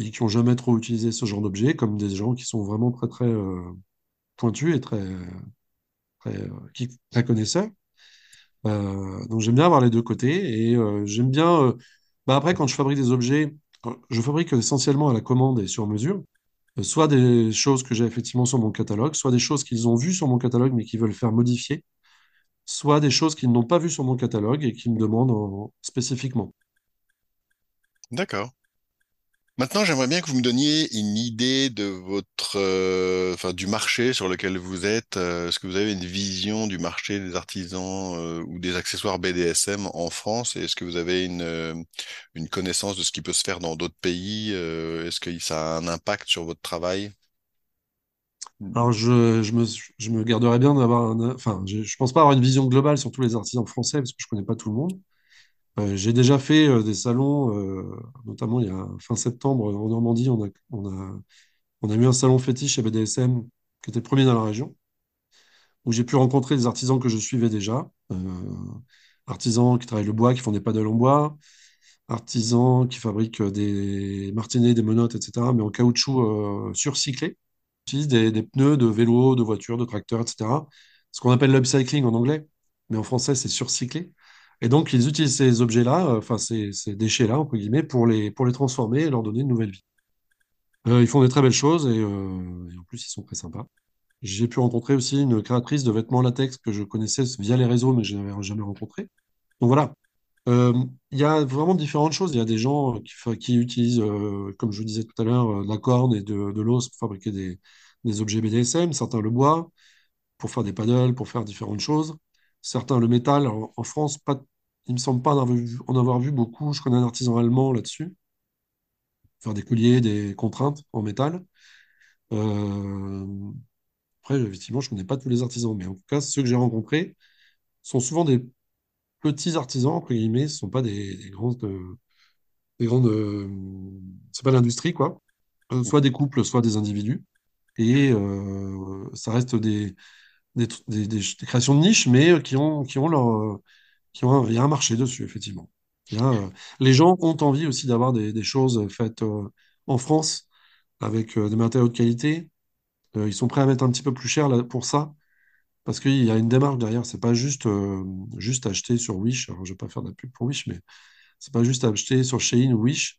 et qui ont jamais trop utilisé ce genre d'objet, comme des gens qui sont vraiment très très euh, pointus et très très, très connaisseurs. Euh, donc j'aime bien avoir les deux côtés et j'aime bien. bah après, quand je fabrique des objets, je fabrique essentiellement à la commande et sur mesure. Soit des choses que j'ai effectivement sur mon catalogue, soit des choses qu'ils ont vues sur mon catalogue mais qui veulent faire modifier, soit des choses qu'ils n'ont pas vues sur mon catalogue et qui me demandent en- spécifiquement. D'accord. Maintenant, j'aimerais bien que vous me donniez une idée de votre, euh, du marché sur lequel vous êtes. Euh, Est-ce que vous avez une vision du marché des artisans euh, ou des accessoires BDSM en France? Est-ce que vous avez une, une connaissance de ce qui peut se faire dans d'autres pays? Est-ce que ça a un impact sur votre travail? Alors je, me, je me garderais bien d'avoir. Enfin, je, je pense pas avoir une vision globale sur tous les artisans français parce que je connais pas tout le monde. Euh, j'ai déjà fait euh, des salons, euh, notamment il y a fin septembre en Normandie, on a, on a, on a eu un salon fétiche chez BDSM qui était premier dans la région, où j'ai pu rencontrer des artisans que je suivais déjà, artisans qui travaillent le bois, qui font des paddles en bois, artisans qui fabriquent des martinets, des menottes, etc., mais en caoutchouc surcyclé, Ils utilisent des, des pneus de vélo, de voiture, de tracteur, etc., ce qu'on appelle l'upcycling en anglais, mais en français c'est surcyclé. Et donc, ils utilisent ces objets-là, euh, enfin ces, ces déchets-là, entre guillemets, pour les, pour les transformer et leur donner une nouvelle vie. Euh, ils font des très belles choses et, euh, et en plus, ils sont très sympas. J'ai pu rencontrer aussi une créatrice de vêtements latex que je connaissais via les réseaux, mais je n'avais jamais rencontré. Donc voilà. Euh, Il y a vraiment différentes choses. Il y a des gens qui, fa- qui utilisent, euh, comme je vous disais tout à l'heure, euh, de la corne et de, l'os pour fabriquer des, objets BDSM. Certains le bois pour faire des paddles, pour faire différentes choses. Certains le métal. En, France, pas, il me semble pas en avoir vu, beaucoup. Je connais un artisan allemand là-dessus, faire des colliers, des contraintes en métal. Euh, après, effectivement, je connais pas tous les artisans, mais en tout cas, ceux que j'ai rencontrés sont souvent des petits artisans, entre guillemets, ce sont pas des, des grandes, euh, des grandes, euh, c'est pas l'industrie, quoi. Euh, soit des couples, soit des individus. Et euh, ça reste des, des, des- des- des créations de niche, mais euh, qui ont, qui ont leur, euh, qui ont un- il y a un marché dessus, effectivement. Il y a, euh, les gens ont envie aussi d'avoir des, choses faites euh, en France avec euh, des matériaux de qualité. Euh, ils sont prêts à mettre un petit peu plus cher là, pour ça, parce qu'il y a une démarche derrière. C'est pas juste, euh, juste acheter sur Wish. Alors, je vais pas faire de la pub pour Wish, mais c'est pas juste acheter sur Shein ou Wish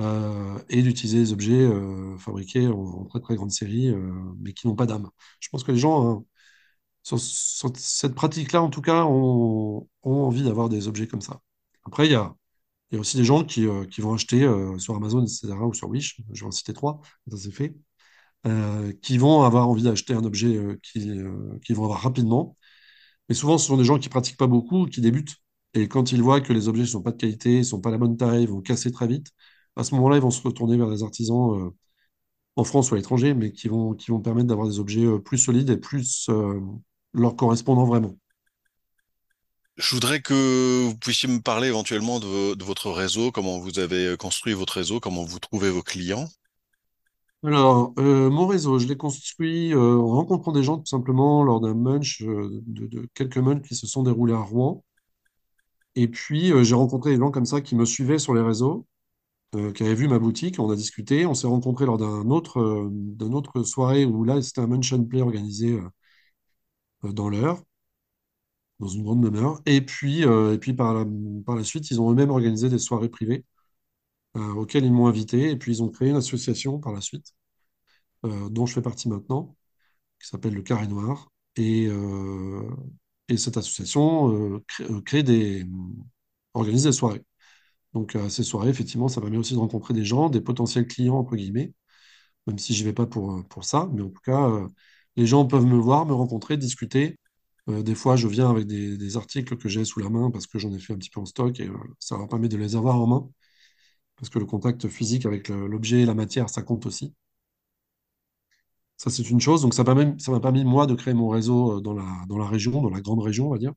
euh, et d'utiliser des objets euh, fabriqués en, très très grande série, mais qui n'ont pas d'âme. Je pense que les gens, hein, sur, cette pratique-là, en tout cas, ont, ont envie d'avoir des objets comme ça. Après, il y a, y a aussi des gens qui, qui vont acheter sur Amazon, etc., ou sur Wish, je vais en citer trois, ça c'est fait, euh, qui vont avoir envie d'acheter un objet euh, qui, euh, qu'ils vont avoir rapidement. Mais souvent, ce sont des gens qui pratiquent pas beaucoup, qui débutent. Et quand ils voient que les objets ne sont pas de qualité, ne sont pas la bonne taille, vont casser très vite, à ce moment-là, ils vont se retourner vers des artisans en France ou à l'étranger, mais qui vont, qui vont permettre d'avoir des objets plus solides et plus leur correspondant vraiment. Je voudrais que vous puissiez me parler éventuellement de, vo- de votre réseau, comment vous avez construit votre réseau, comment vous trouvez vos clients. Alors, euh, mon réseau, je l'ai construit euh, en rencontrant des gens tout simplement lors d'un munch, euh, de, quelques munchs qui se sont déroulés à Rouen. Et puis, j'ai rencontré des gens comme ça qui me suivaient sur les réseaux, qui avaient vu ma boutique, on a discuté, on s'est rencontrés lors d'un autre, autre soirée où là, c'était un munch and play organisé dans l'heure, dans une grande demeure. Et puis, et puis par par la suite, ils ont eux-mêmes organisé des soirées privées euh, auxquelles ils m'ont invité. Et puis, ils ont créé une association par la suite, euh, dont je fais partie maintenant qui s'appelle le Carré Noir. Et, euh, et cette association crée, des, organise des soirées. Donc, ces soirées, effectivement, ça permet aussi de rencontrer des gens, des potentiels clients, entre guillemets, même si je n'y vais pas pour, pour ça. Mais en tout cas, les gens peuvent me voir, me rencontrer, discuter. des fois, je viens avec des, articles que j'ai sous la main parce que j'en ai fait un petit peu en stock et ça leur permet de les avoir en main. Parce que le contact physique avec l'objet et la matière, ça compte aussi. Ça, c'est une chose. Donc, ça m'a permis, permis, moi, de créer mon réseau dans la, dans la région, dans la grande région, on va dire.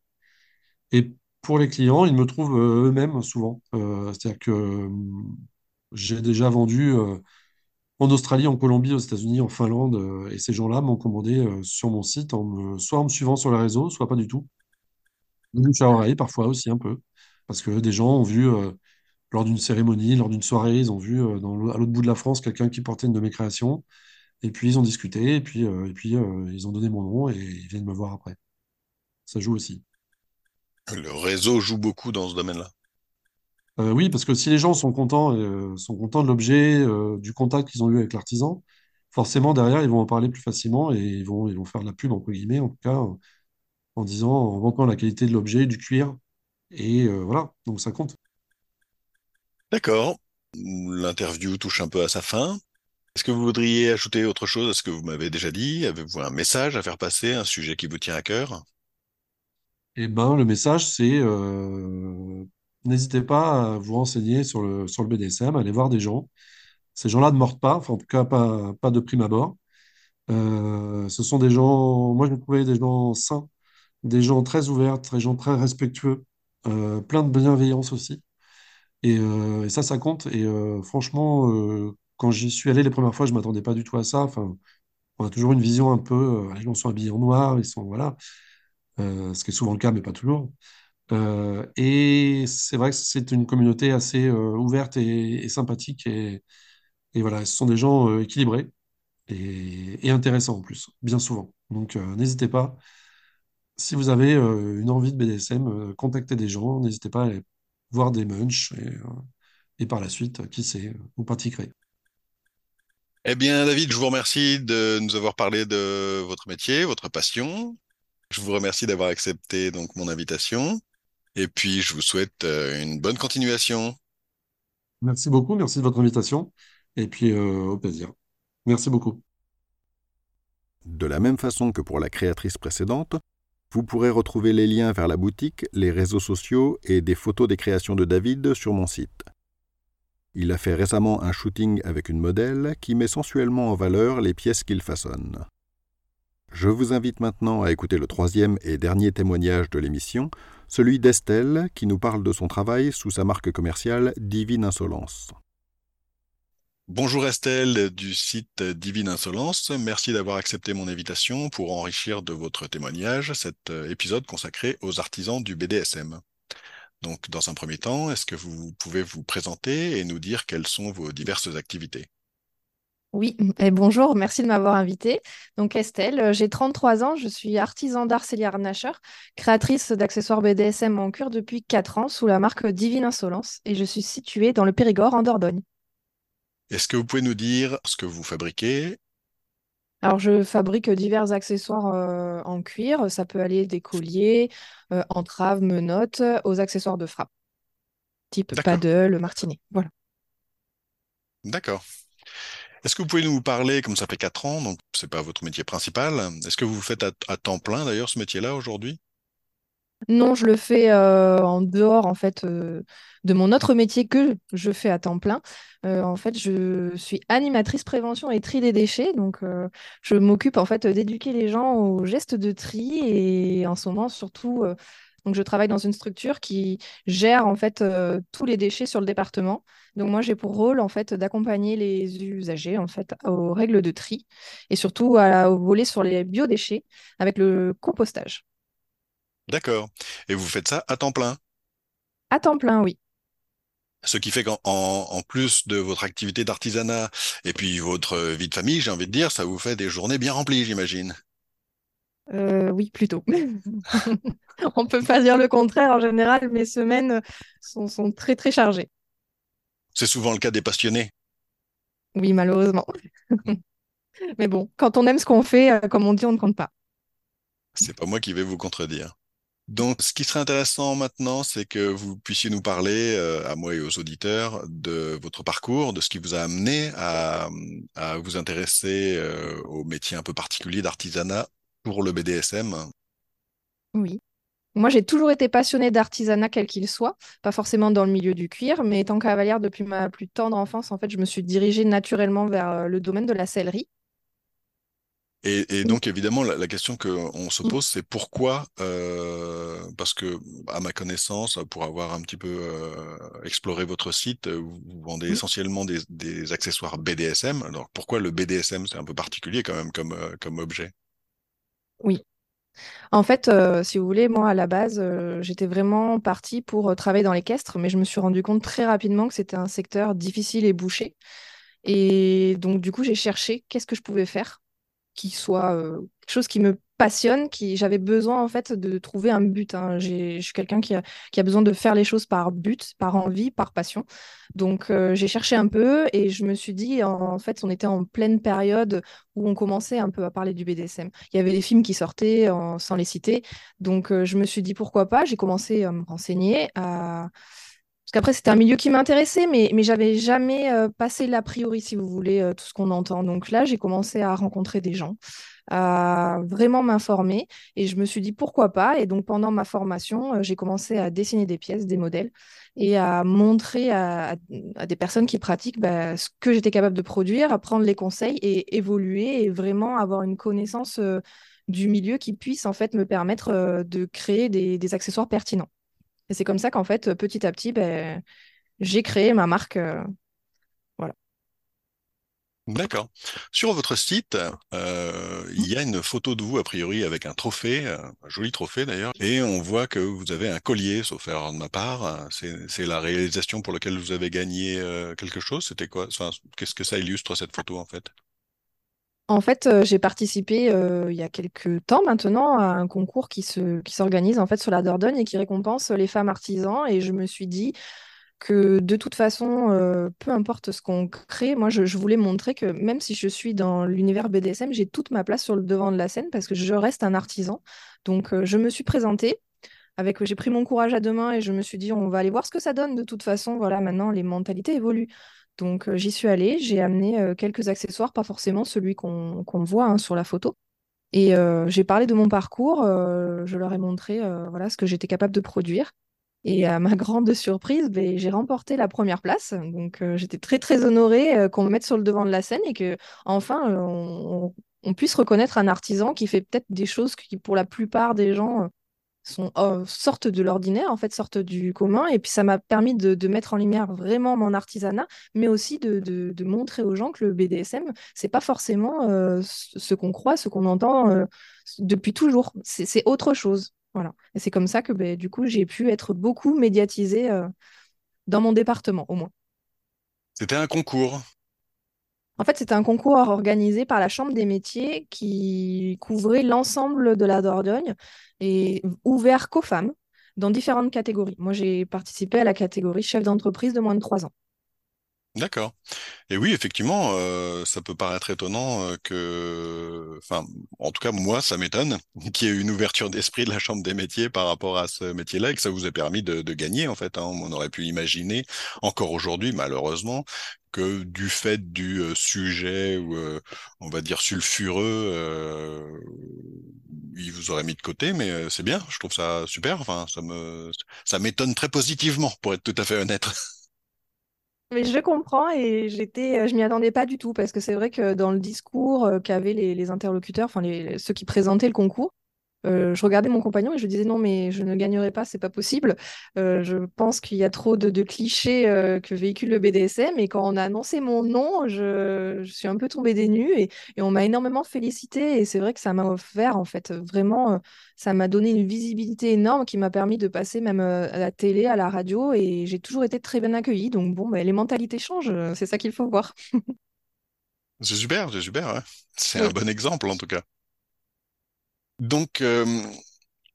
Et pour les clients, ils me trouvent eux-mêmes souvent. c'est-à-dire que j'ai déjà vendu en Australie, en Colombie, aux États-Unis, en Finlande, et ces gens-là m'ont commandé sur mon site, soit en me suivant sur les réseaux, soit pas du tout. Bouche à oreille, parfois aussi un peu, parce que des gens ont vu lors d'une cérémonie, lors d'une soirée, ils ont vu dans, à l'autre bout de la France quelqu'un qui portait une de mes créations, et puis ils ont discuté, et puis, et puis ils ont donné mon nom et ils viennent me voir après. Ça joue aussi. Le réseau joue beaucoup dans ce domaine-là. Euh, oui, parce que si les gens sont contents, euh, sont contents de l'objet, euh, du contact qu'ils ont eu avec l'artisan, forcément derrière ils vont en parler plus facilement et ils vont, ils vont faire de la pub entre guillemets, en tout cas en disant, en vantant la qualité de l'objet, du cuir, et voilà, donc ça compte. D'accord. L'interview touche un peu à sa fin. Est-ce que vous voudriez ajouter autre chose à ce que vous m'avez déjà dit? Avez-vous un message à faire passer, un sujet qui vous tient à cœur? Eh ben, le message, c'est n'hésitez pas à vous renseigner sur le, sur le BDSM, aller voir des gens. Ces gens-là ne mordent pas, enfin, en tout cas pas, de prime abord. Euh, ce sont des gens, moi je trouvais des gens sains, des gens très ouverts, des gens très respectueux, euh, plein de bienveillance aussi. Et, euh, et ça, ça compte. Et franchement, quand j'y suis allé les premières fois, je ne m'attendais pas du tout à ça. Enfin, on a toujours une vision un peu, les gens sont habillés en noir, ils sont, voilà, ce qui est souvent le cas, mais pas toujours. Euh, et c'est vrai que c'est une communauté assez euh, ouverte et, sympathique. Et, voilà, ce sont des gens euh, équilibrés et, intéressants en plus, bien souvent. Donc n'hésitez pas. Si vous avez une envie de BDSM, contactez des gens. N'hésitez pas à aller voir des munchs. Et, par la suite, qui sait, vous pratiquerez. Eh bien, David, je vous remercie de nous avoir parlé de votre métier, votre passion. Je vous remercie d'avoir accepté donc mon invitation. Et puis, je vous souhaite euh, une bonne continuation. Merci beaucoup, merci de votre invitation. Et puis, euh, au plaisir. Merci beaucoup. De la même façon que pour la créatrice précédente, vous pourrez retrouver les liens vers la boutique, les réseaux sociaux et des photos des créations de David sur mon site. Il a fait récemment un shooting avec une modèle qui met sensuellement en valeur les pièces qu'il façonne. Je vous invite maintenant à écouter le troisième et dernier témoignage de l'émission, celui d'Estelle qui nous parle de son travail sous sa marque commerciale Divine Insolence. Bonjour Estelle du site Divine Insolence, merci d'avoir accepté mon invitation pour enrichir de votre témoignage cet euh, épisode consacré aux artisans du BDSM. Donc dans un premier temps, est-ce que vous pouvez vous présenter et nous dire quelles sont vos diverses activités? Oui, et bonjour, merci de m'avoir invité. Donc Estelle, euh, j'ai 33 ans, je suis artisan d'art harnacheur, créatrice d'accessoires BDSM en cuir depuis 4 ans sous la marque Divine Insolence et je suis située dans le Périgord en Dordogne. Est-ce que vous pouvez nous dire ce que vous fabriquez? Alors, je fabrique divers accessoires euh, en cuir. Ça peut aller des colliers, euh, entraves, menottes, aux accessoires de frappe, type paddle, martinet. Voilà. D'accord. Est-ce que vous pouvez nous parler, comme ça fait quatre ans, donc c'est pas votre métier principal, est-ce que vous faites à, temps plein d'ailleurs ce métier-là aujourd'hui? Non, je le fais euh, en dehors en fait euh, de mon autre métier que je fais à temps plein. Euh, en fait, je suis animatrice prévention et tri des déchets, donc je m'occupe en fait d'éduquer les gens aux gestes de tri et en ce moment surtout donc, je travaille dans une structure qui gère en fait tous les déchets sur le département. Donc, moi, j'ai pour rôle en fait d'accompagner les usagers en fait aux règles de tri et surtout au volet sur les biodéchets avec le compostage. D'accord. Et vous faites ça à temps plein? À temps plein, oui. Ce qui fait qu'en plus de votre activité d'artisanat et puis votre vie de famille, j'ai envie de dire, ça vous fait des journées bien remplies, j'imagine. Euh, oui, plutôt. On peut pas dire le contraire. En général, mes semaines sont, sont très, très chargées. C'est souvent le cas des passionnés? Oui, malheureusement. Mais bon, quand on aime ce qu'on fait, euh, comme on dit, on ne compte pas. C'est pas moi qui vais vous contredire. Donc, ce qui serait intéressant maintenant, c'est que vous puissiez nous parler, euh, à moi et aux auditeurs, de votre parcours, de ce qui vous a amené à, vous intéresser au métier un peu particulier d'artisanat pour le BDSM. Oui. Moi, j'ai toujours été passionnée d'artisanat, quel qu'il soit, pas forcément dans le milieu du cuir, mais étant cavalière depuis ma plus tendre enfance, en fait, je me suis dirigée naturellement vers le domaine de la sellerie. Et, donc, évidemment, la, question qu'on se mmh. pose, c'est pourquoi Parce que, à ma connaissance, pour avoir un petit peu exploré votre site, vous, vendez mmh. essentiellement des, accessoires BDSM. Alors, pourquoi le BDSM C'est un peu particulier quand même comme, comme objet? Oui. En fait, si vous voulez, moi, à la base, j'étais vraiment partie pour travailler dans l'équestre, mais je me suis rendu compte très rapidement que c'était un secteur difficile et bouché. Et donc, du coup, j'ai cherché qu'est-ce que je pouvais faire qui soit quelque chose qui me passionne, qui j'avais besoin en fait de trouver un but. Hein. Je suis quelqu'un qui a, besoin de faire les choses par but, par envie, par passion. Donc j'ai cherché un peu et je me suis dit en, fait on était en pleine période où on commençait un peu à parler du BDSM. Il y avait des films qui sortaient sans les citer. Donc je me suis dit pourquoi pas. J'ai commencé à me renseigner, à parce qu'après, c'était un milieu qui m'intéressait, mais, mais j'avais jamais euh, passé l'a priori, si vous voulez, euh, tout ce qu'on entend. Donc là, j'ai commencé à rencontrer des gens, à vraiment m'informer, et je me suis dit pourquoi pas. Et donc pendant ma formation, euh, j'ai commencé à dessiner des pièces, des modèles, et à montrer à, des personnes qui pratiquent bah, ce que j'étais capable de produire, à prendre les conseils et évoluer, et vraiment avoir une connaissance du milieu qui puisse en fait me permettre de créer des accessoires pertinents. Et c'est comme ça qu'en fait, petit à petit, ben, j'ai créé ma marque. Euh, voilà. D'accord. Sur votre site, euh, il y a une photo de vous, a priori, avec un trophée, euh, un joli trophée d'ailleurs, et on voit que vous avez un collier, sauf erreur de ma part. C'est la réalisation pour laquelle vous avez gagné quelque chose. C'était quoi? Qu'est-ce que ça illustre cette photo en fait? En fait, euh, j'ai participé euh, il y a quelques temps maintenant à un concours qui se, qui s'organise en fait sur la Dordogne et qui récompense les femmes artisans. Et je me suis dit que de toute façon, euh, peu importe ce qu'on crée, moi je, voulais montrer que même si je suis dans l'univers BDSM, j'ai toute ma place sur le devant de la scène parce que je reste un artisan. Donc je me suis présentée. Avec, j'ai pris mon courage à deux mains et je me suis dit, on va aller voir ce que ça donne. De toute façon, voilà, maintenant les mentalités évoluent. Donc euh, j'y suis allée, j'ai amené euh, quelques accessoires, pas forcément celui qu'on voit hein, sur la photo. Et euh, j'ai parlé de mon parcours, je leur ai montré voilà, ce que j'étais capable de produire. Et à ma grande surprise, ben, j'ai remporté la première place. Donc j'étais très très honorée qu'on me mette sur le devant de la scène et que enfin on, on puisse reconnaître un artisan qui fait peut-être des choses qui pour la plupart des gens sont, oh, sortent de l'ordinaire, en fait, sortent du commun. Et puis ça m'a permis de, mettre en lumière vraiment mon artisanat, mais aussi de, montrer aux gens que le BDSM, c'est pas forcément euh, ce qu'on croit, ce qu'on entend euh, depuis toujours. C'est autre chose. Voilà. Et c'est comme ça que ben, du coup, j'ai pu être beaucoup médiatisée euh, dans mon département, au moins. C'était un concours. En fait, c'était un concours organisé par la Chambre des métiers qui couvrait l'ensemble de la Dordogne et ouvert qu'aux femmes dans différentes catégories. Moi, j'ai participé à la catégorie chef d'entreprise de moins de trois ans. D'accord. Et oui, effectivement, euh, ça peut paraître étonnant euh, que, enfin, en tout cas, moi, ça m'étonne qu'il y ait une ouverture d'esprit de la Chambre des métiers par rapport à ce métier-là et que ça vous ait permis de, gagner, en fait. Hein. On aurait pu imaginer, encore aujourd'hui, malheureusement, que du fait du euh, sujet, ou on va dire sulfureux, il vous aurait mis de côté, mais c'est bien, je trouve ça super. Enfin, ça me, ça m'étonne très positivement, pour être tout à fait honnête. Mais je comprends et j'étais, euh, je m'y attendais pas du tout parce que c'est vrai que dans le discours euh, qu'avaient les, interlocuteurs, enfin les, ceux qui présentaient le concours, euh, je regardais mon compagnon et je disais non mais je ne gagnerai pas, c'est pas possible. Euh, je pense qu'il y a trop de, clichés euh, que véhicule le BDSM et quand on a annoncé mon nom, je, suis un peu tombée des nues et, on m'a énormément félicité et c'est vrai que ça m'a offert en fait vraiment, ça m'a donné une visibilité énorme qui m'a permis de passer même à la télé, à la radio et j'ai toujours été très bien accueillie. Donc bon, bah, les mentalités changent, c'est ça qu'il faut voir. c'est super, c'est super. C'est un bon exemple en tout cas. Donc, euh,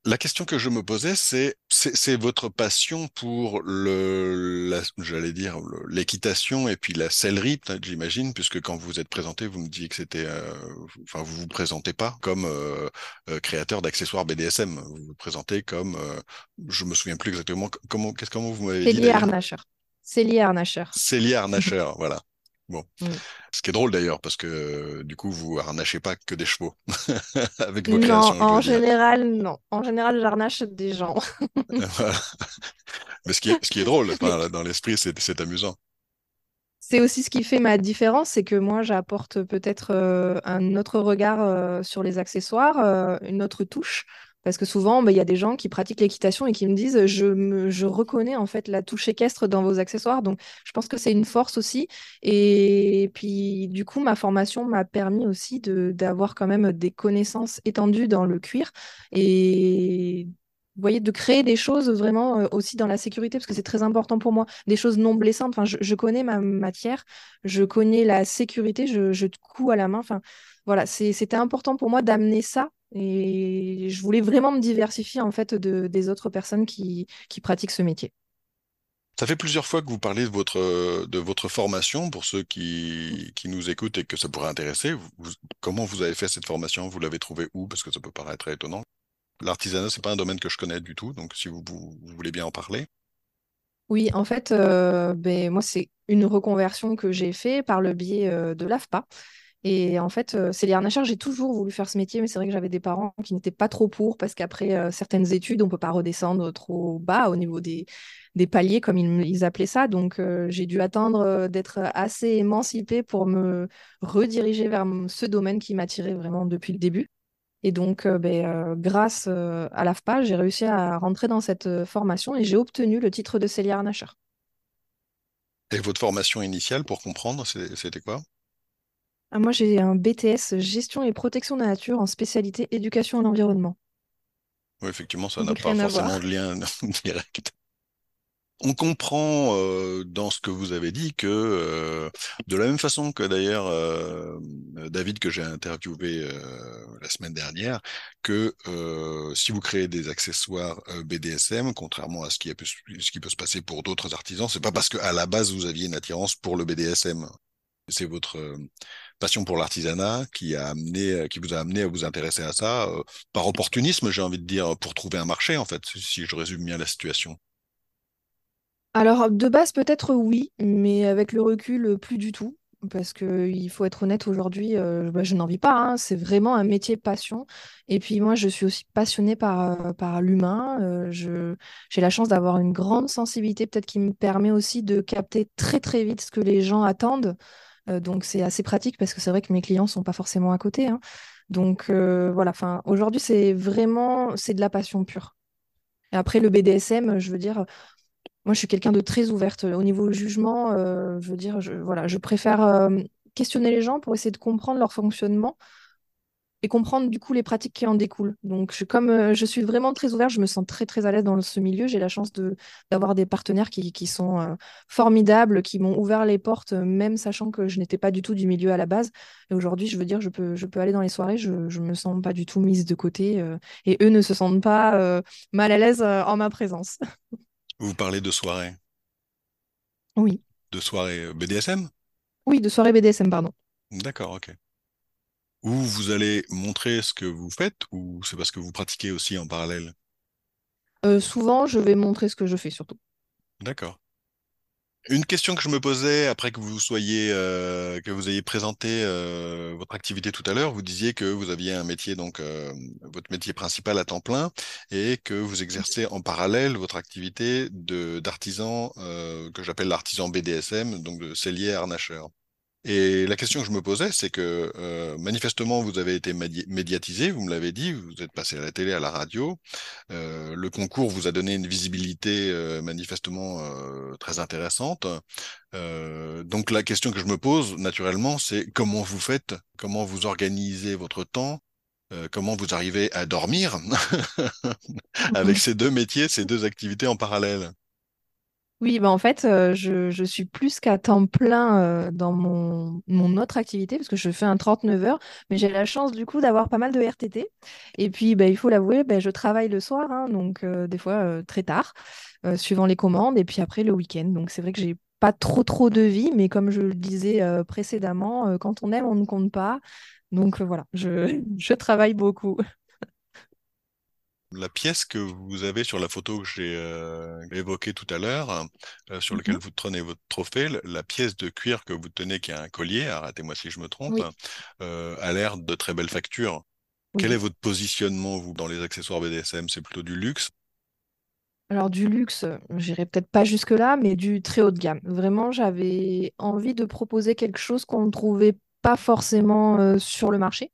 la question que je me posais, c'est c'est votre passion pour le, j'allais dire l'équitation et puis la sellerie, j'imagine, puisque quand vous vous êtes présenté, vous me disiez que c'était, euh, enfin, vous vous présentez pas comme euh, créateur d'accessoires BDSM, vous vous présentez comme, je me souviens plus exactement comment, qu'est-ce comment vous m'avez dit. Célie Arnacher. Célie Arnacher. Célie Arnacher, voilà. Bon. Ce qui est drôle d'ailleurs, parce que du coup, vous harnachez pas que des chevaux avec vos créations. Non, en général, non. En général, j'harnache des gens. Mais ce qui est, ce qui est drôle, dans l'esprit, c'est amusant. C'est aussi ce qui fait ma différence, c'est que moi, j'apporte peut-être euh, un autre regard euh, sur les accessoires, euh, une autre touche. Parce que souvent, bah, il y a des gens qui pratiquent l'équitation et qui me disent je, reconnais en fait la touche équestre dans vos accessoires. Donc, je pense que c'est une force aussi. Et puis, du coup, ma formation m'a permis aussi d'avoir quand même des connaissances étendues dans le cuir et voyez, de créer des choses vraiment euh, aussi dans la sécurité, parce que c'est très important pour moi, des choses non blessantes. Enfin, je, connais ma matière, je connais la sécurité, je, je couds à la main. Enfin, voilà, c'était important pour moi d'amener ça et je voulais vraiment me diversifier en fait de, des autres personnes qui, qui pratiquent ce métier. Ça fait plusieurs fois que vous parlez de votre, de votre formation pour ceux qui, qui nous écoutent et que ça pourrait intéresser. comment vous avez fait cette formation? Vous l'avez trouvée où? Parce que ça peut paraître étonnant. L'artisanat, c'est pas un domaine que je connais du tout, donc si vous, vous, voulez bien en parler. Oui, en fait, euh, ben, moi, c'est une reconversion que j'ai fait par le biais euh, de l'AFPA. Et en fait, euh, c'est j'ai toujours voulu faire ce métier, mais c'est vrai que j'avais des parents qui n'étaient pas trop pour, parce qu'après euh, certaines études, on ne peut pas redescendre trop bas au niveau des, paliers, comme ils, appelaient ça. Donc, euh, j'ai dû attendre d'être assez émancipée pour me rediriger vers ce domaine qui m'attirait vraiment depuis le début. Et donc, ben, grâce à l'AFPA, j'ai réussi à rentrer dans cette formation et j'ai obtenu le titre de cellier harnacheur. Et votre formation initiale, pour comprendre, c'était quoi? Ah, moi, j'ai un BTS gestion et protection de la nature en spécialité éducation à l'environnement. Oui, effectivement, ça n'a pas forcément de lien direct. On comprend euh, dans ce que vous avez dit que, euh, de la même façon que d'ailleurs euh, David que j'ai interviewé la semaine dernière, que si vous créez des accessoires BDSM, contrairement à ce qui, ce qui peut se passer pour d'autres artisans, c'est pas parce qu'à la base vous aviez une attirance pour le BDSM. C'est votre passion pour l'artisanat qui a amené, euh, qui vous a amené à vous intéresser à ça euh, par opportunisme, j'ai envie de dire, pour trouver un marché, en fait, si je résume bien la situation. Alors, de base, peut-être oui, mais avec le recul, plus du tout. Parce qu'il faut être honnête, aujourd'hui, euh, bah, je n'en vis pas. Hein. c'est vraiment un métier passion. Et puis moi, je suis aussi passionnée par, par l'humain. j'ai la chance d'avoir une grande sensibilité, peut-être qui me permet aussi de capter très très vite ce que les gens attendent. Euh, donc c'est assez pratique parce que c'est vrai que mes clients sont pas forcément à côté. Hein. Donc euh, voilà, enfin aujourd'hui c'est vraiment c'est de la passion pure. Et après le BDSM, je veux dire, moi je suis quelqu'un de très ouverte au niveau jugement. Euh, je veux dire, voilà, je préfère questionner les gens pour essayer de comprendre leur fonctionnement et comprendre du coup les pratiques qui en découlent. Donc, je, comme euh, je suis vraiment très ouverte, je me sens très très à l'aise dans ce milieu. J'ai la chance de, d'avoir des partenaires qui, qui sont euh, formidables, qui m'ont ouvert les portes, même sachant que je n'étais pas du tout du milieu à la base. Et aujourd'hui, je veux dire, je peux, je peux aller dans les soirées, je ne me sens pas du tout mise de côté euh, et eux ne se sentent pas mal à l'aise en ma présence. Vous parlez de soirées? Oui. De soirées BDSM Oui, de soirées BDSM, pardon. D'accord, ok. Ou vous allez montrer ce que vous faites, ou c'est parce que vous pratiquez aussi en parallèle? Euh, Souvent, je vais montrer ce que je fais surtout. D'accord. Une question que je me posais après que vous soyez, euh, que vous ayez présenté euh, votre activité tout à l'heure, vous disiez que vous aviez un métier, donc votre métier principal à temps plein, et que vous exercez en parallèle votre activité de d'artisan que j'appelle l'artisan BDSM, donc de cellier harnacheur. Et la question que je me posais, c'est que euh, manifestement, vous avez été médiatisé, vous me l'avez dit, vous êtes passé à la télé, à la radio. Euh, le concours vous a donné une visibilité euh, manifestement très intéressante. donc la question que je me pose, naturellement, c'est comment vous faites, comment vous organisez votre temps, comment vous arrivez à dormir avec ces deux métiers, ces deux activités en parallèle? Oui, bah en fait, euh, je, suis plus qu'à temps plein euh, dans mon, autre activité, parce que je fais un 39 heures, mais j'ai la chance du coup d'avoir pas mal de RTT. Et puis, bah, il faut l'avouer, bah, je travaille le soir, hein, donc euh, des fois très tard, suivant les commandes, et puis après le week-end. Donc c'est vrai que j'ai pas trop trop de vie, mais comme je le disais précédemment, quand on aime, on ne compte pas. Donc voilà, je travaille beaucoup. La pièce que vous avez sur la photo que j'ai euh, évoquée tout à l'heure, euh, sur laquelle mhm. vous tenez votre trophée, la pièce de cuir que vous tenez, qui a un collier, arrêtez-moi si je me trompe, euh, a l'air de très belle facture. Quel est votre positionnement, vous, dans les accessoires BDSM C'est plutôt du luxe? Alors du luxe, j'irai peut-être pas jusque-là, mais du très haut de gamme. Vraiment, j'avais envie de proposer quelque chose qu'on ne trouvait pas forcément sur le marché.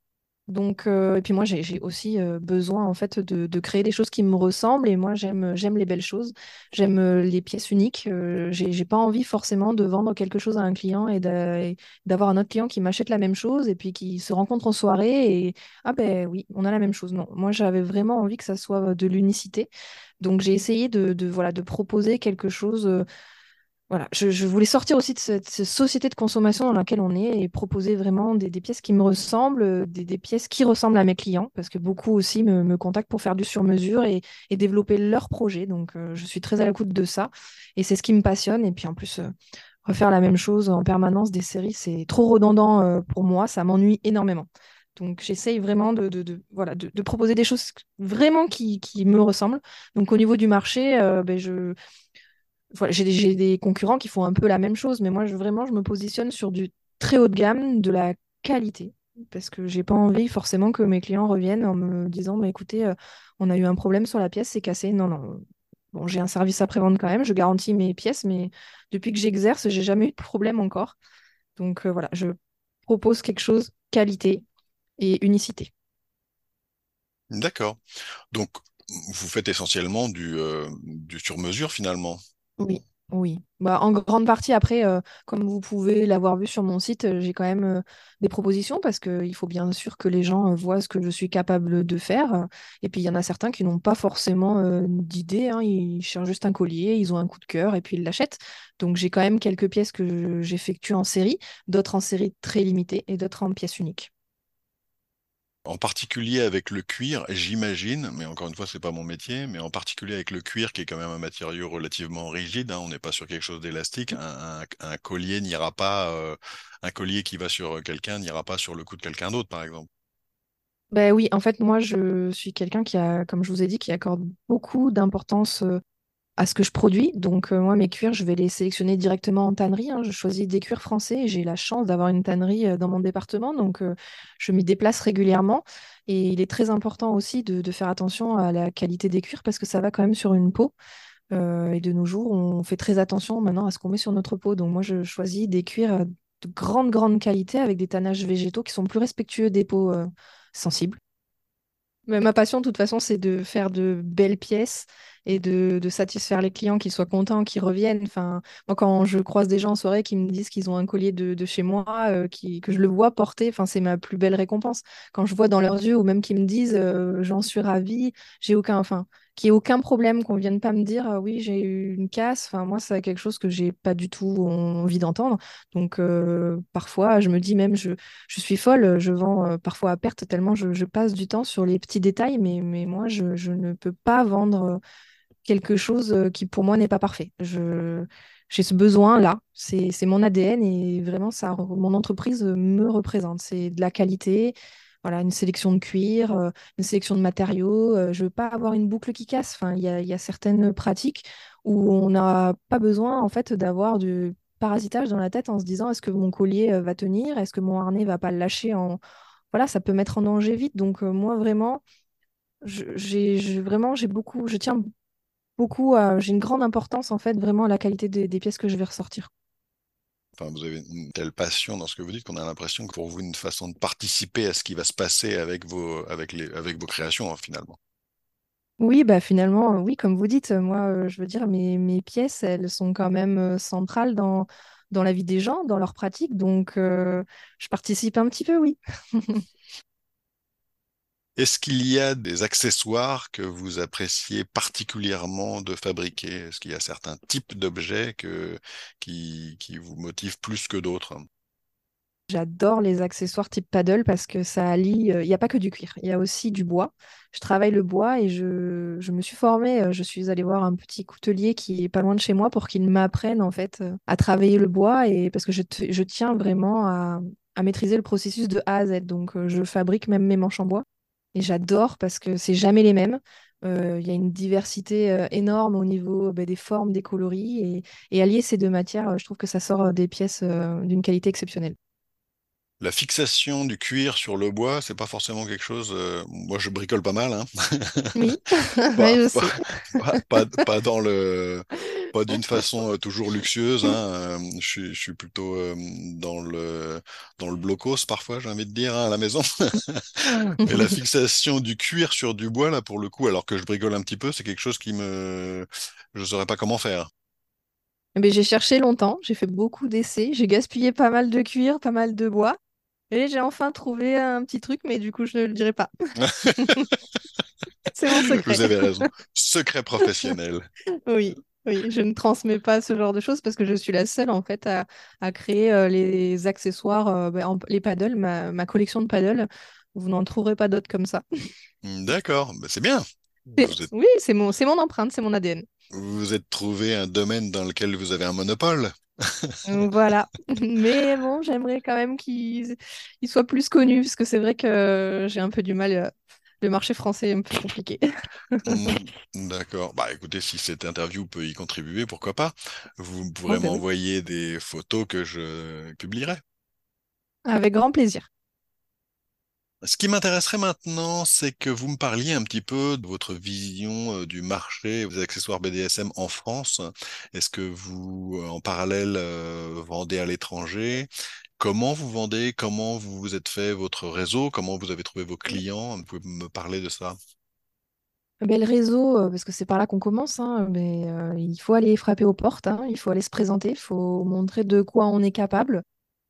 Donc, euh, et puis moi, j'ai aussi euh, besoin en fait de, créer des choses qui me ressemblent. Et moi, j'aime j'aime les belles choses, j'aime euh, les pièces uniques. j'ai pas envie forcément de vendre quelque chose à un client et d'avoir un autre client qui m'achète la même chose et puis qui se rencontre en soirée et ah ben oui, on a la même chose. Non, moi, j'avais vraiment envie que ça soit de l'unicité. Donc, j'ai essayé de, de, voilà de proposer quelque chose voilà, je, voulais sortir aussi de cette, société de consommation dans laquelle on est et proposer vraiment des, pièces qui me ressemblent, euh, des, pièces qui ressemblent à mes clients, parce que beaucoup aussi me, contactent pour faire du sur-mesure et, développer leurs projets. Donc, euh, je suis très à l'écoute de ça et c'est ce qui me passionne. Et puis, en plus, euh, refaire la même chose en permanence des séries, c'est trop redondant pour moi, ça m'ennuie énormément. Donc j'essaye vraiment de, voilà, de, proposer des choses vraiment qui, me ressemblent. Donc au niveau du marché, ben je, j'ai des, concurrents qui font un peu la même chose, mais moi, vraiment, je me positionne sur du très haut de gamme, de la qualité, parce que j'ai pas envie forcément que mes clients reviennent en me disant, bah, écoutez, euh, on a eu un problème sur la pièce, c'est cassé. Non, non. Bon, j'ai un service après-vente quand même, je garantis mes pièces, mais depuis que j'exerce, j'ai jamais eu de problème encore. Donc euh, voilà, je propose quelque chose qualité et unicité. D'accord. Donc, vous faites essentiellement du, euh, du sur-mesure finalement? Oui, oui. Bah, en grande partie, après, euh, comme vous pouvez l'avoir vu sur mon site, euh, j'ai quand même euh, des propositions parce qu'il faut bien sûr que les gens voient ce que je suis capable de faire. Et puis, il y en a certains qui n'ont pas forcément d'idée. Hein. Ils cherchent juste un collier, ils ont un coup de cœur et puis ils l'achètent. Donc, j'ai quand même quelques pièces que j'effectue en série, d'autres en série très limitée et d'autres en pièces uniques en particulier avec le cuir, j'imagine, mais encore une fois, c'est pas mon métier, mais en particulier avec le cuir, qui est quand même un matériau relativement rigide, hein, on n'est pas sur quelque chose d'élastique. Un, collier n'ira pas, euh, un collier qui va sur quelqu'un n'ira pas sur le cou de quelqu'un d'autre, par exemple. Ben oui, en fait, moi, je suis quelqu'un qui a, comme je vous ai dit, qui accorde beaucoup d'importance euh, à ce que je produis. Donc, euh, moi, mes cuirs, je vais les sélectionner directement en tannerie. Hein. Je choisis des cuirs français et j'ai la chance d'avoir une tannerie euh, dans mon département. Donc, euh, je m'y déplace régulièrement. Et il est très important aussi de, faire attention à la qualité des cuirs parce que ça va quand même sur une peau. et de nos jours, on fait très attention maintenant à ce qu'on met sur notre peau. Donc, moi, je choisis des cuirs de grande, grande qualité avec des tannages végétaux qui sont plus respectueux des peaux sensibles. Ma passion, de toute façon, c'est de faire de belles pièces et de, satisfaire les clients, qu'ils soient contents, qu'ils reviennent. Enfin, moi, quand je croise des gens en soirée qui me disent qu'ils ont un collier de, chez moi, euh, que je le vois porter, enfin, c'est ma plus belle récompense. Quand je vois dans leurs yeux, ou même qu'ils me disent euh, j'en suis ravie, j'ai aucun, enfin, qu'il n'y ait aucun problème, qu'on ne vienne pas me dire ah oui, j'ai eu une casse. Enfin, moi, c'est quelque chose que j'ai pas du tout envie d'entendre. Donc, euh, parfois, je me dis même, je, je suis folle, je vends parfois à perte tellement je, passe du temps sur les petits détails, mais, mais moi, je, je ne peux pas vendre quelque chose euh, qui pour moi n'est pas parfait. Je, j'ai ce besoin-là, c'est, mon ADN et vraiment ça, mon entreprise me représente. C'est de la qualité, voilà, une sélection de cuir, euh, une sélection de matériaux. Euh, je veux pas avoir une boucle qui casse. Il y a, certaines pratiques où on n'a pas besoin en fait d'avoir du parasitage dans la tête en se disant est-ce que mon collier va tenir, est-ce que mon harnais va pas le lâcher en voilà, ça peut mettre en danger vite. Donc moi vraiment, j'ai vraiment j'ai beaucoup, je tiens beaucoup, j'ai une grande importance en fait vraiment à la qualité des, pièces que je vais ressortir. Vous avez une telle passion dans ce que vous dites qu'on a l'impression que pour vous, une façon de participer à ce qui va se passer avec vos, avec les, avec vos créations, hein, finalement. Oui, bah finalement, oui, comme vous dites, moi, euh, je veux dire, mes, mes pièces, elles sont quand même euh, centrales dans, dans la vie des gens, dans leur pratique, donc euh, je participe un petit peu, oui. Est-ce qu'il y a des accessoires que vous appréciez particulièrement de fabriquer? Est-ce qu'il y a certains types d'objets qui, vous motivent plus que d'autres? J'adore les accessoires type paddle parce que ça allie. Euh, il n'y a pas que du cuir, il y a aussi du bois. Je travaille le bois et je, me suis formée. Euh, je suis allée voir un petit coutelier qui est pas loin de chez moi pour qu'il m'apprenne en fait euh, à travailler le bois et parce que je, je tiens vraiment à, à, maîtriser le processus de A à Z. Donc je fabrique même mes manches en bois. Et j'adore parce que c'est jamais les mêmes. Il y a une diversité énorme au niveau bah, des formes, des coloris. Et, et, allier ces deux matières, je trouve que ça sort des pièces d'une qualité exceptionnelle la fixation du cuir sur le bois, c'est pas forcément quelque chose. Euh, moi, je bricole pas mal. Hein. Oui, pas, je sais. Pas, dans le, pas d'une façon euh, toujours luxueuse. Hein. Euh, je, suis plutôt dans le dans le blocos parfois, j'ai envie de dire, hein, à la maison. Mais la fixation du cuir sur du bois, là, pour le coup, alors que je bricole un petit peu, c'est quelque chose qui me, je saurais pas comment faire. Mais j'ai cherché longtemps, j'ai fait beaucoup d'essais, j'ai gaspillé pas mal de cuir, pas mal de bois. Et j'ai enfin trouvé un petit truc, mais du coup, je ne le dirai pas. C'est mon secret. Vous avez raison. Secret professionnel. oui, oui, je ne transmets pas ce genre de choses parce que je suis la seule en fait à, créer euh, les accessoires, euh, bah, les paddles, ma, collection de paddles. Vous n'en trouverez pas d'autres comme ça. D'accord, bah, c'est bien. Oui, c'est mon, mon empreinte, c'est mon ADN. Vous vous êtes trouvé un domaine dans lequel vous avez un monopole. voilà. Mais bon, j'aimerais quand même qu'il soit plus connu, parce que c'est vrai que j'ai un peu du mal. Le marché français est un peu compliqué. Mm, d'accord. Bah écoutez, si cette interview peut y contribuer, pourquoi pas? Vous pourrez m'envoyer des photos que je publierai. Avec grand plaisir. Ce qui m'intéresserait maintenant, c'est que vous me parliez un petit peu de votre vision euh, du marché des accessoires BDSM en France. Est-ce que vous, euh, en parallèle, euh, vendez à l'étranger? Comment vous vendez Comment vous vous êtes fait votre réseau Comment vous avez trouvé vos clients Vous pouvez me parler de ça? Ben, le réseau, parce que c'est par là qu'on commence, hein, mais il faut aller frapper aux portes, hein, il faut aller se présenter, il faut montrer de quoi on est capable.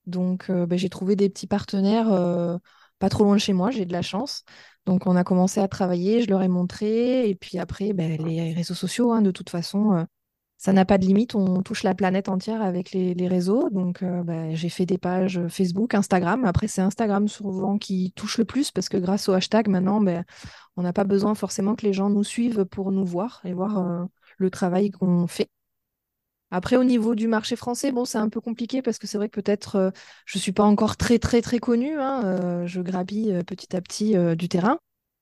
Donc, ben, j'ai trouvé des petits partenaires pas trop loin de chez moi, j'ai de la chance. Donc on a commencé à travailler, je leur ai montré, et puis après, ben, les réseaux sociaux, hein, de toute façon, euh, ça n'a pas de limite, on touche la planète entière avec les, réseaux. Donc euh, ben, j'ai fait des pages Facebook, Instagram. Après, c'est Instagram souvent qui touche le plus, parce que grâce au hashtag, maintenant, ben, on n'a pas besoin forcément que les gens nous suivent pour nous voir et voir euh, le travail qu'on fait. Après, au niveau du marché français, bon, c'est un peu compliqué parce que c'est vrai que peut-être euh, je ne suis pas encore très, très, très connue. Hein, je euh, petit à petit du terrain.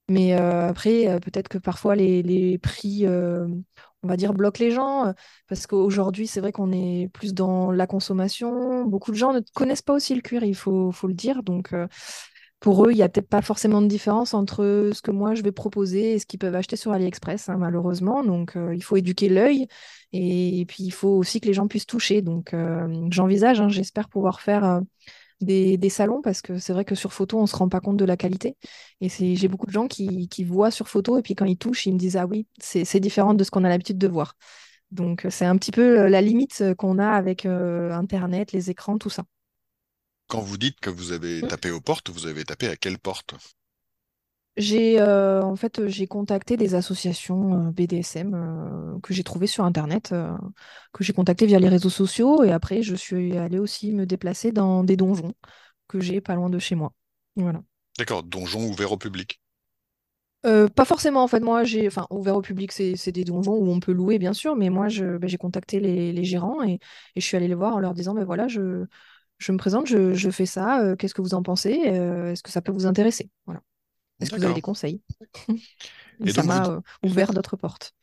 Mais après, peut-être que parfois les, prix, on va dire, bloquent les gens. parce qu'aujourd'hui, c'est vrai qu'on est plus dans la consommation. Beaucoup de gens ne connaissent pas aussi le cuir, il faut, le dire. Donc, pour eux, il n'y a peut-être pas forcément de différence entre ce que moi je vais proposer et ce qu'ils peuvent acheter sur AliExpress, hein, malheureusement. Donc, euh, il faut éduquer l'œil et, puis il faut aussi que les gens puissent toucher. Donc, euh, j'envisage, hein, j'espère pouvoir faire euh, des, salons parce que c'est vrai que sur photo, on ne se rend pas compte de la qualité. Et j'ai beaucoup de gens qui, qui, voient sur photo et puis quand ils touchent, ils me disent Ah oui, c'est différent de ce qu'on a l'habitude de voir. Donc, c'est un petit peu la limite qu'on a avec Internet, les écrans, tout ça. Quand vous dites que vous avez tapé aux portes, vous avez tapé à quelle porte? J'ai euh, en fait j'ai contacté des associations euh, BDSM euh, que j'ai trouvées sur internet, que j'ai contactées via les réseaux sociaux et après je suis allée aussi me déplacer dans des donjons que j'ai pas loin de chez moi. Voilà. D'accord, donjons ouverts au public. pas forcément, en fait, moi, j'ai, enfin, ouvert au public, c'est des donjons où on peut louer, bien sûr, mais moi, je, ben, j'ai contacté les, gérants et, et, je suis allée les voir en leur disant, ben voilà, je, je me présente, je, fais ça, qu'est-ce que vous en pensez? Est-ce que ça peut vous intéresser? Voilà. Est-ce que vous avez des conseils? Et Ça m'a euh, ouvert d'autres portes.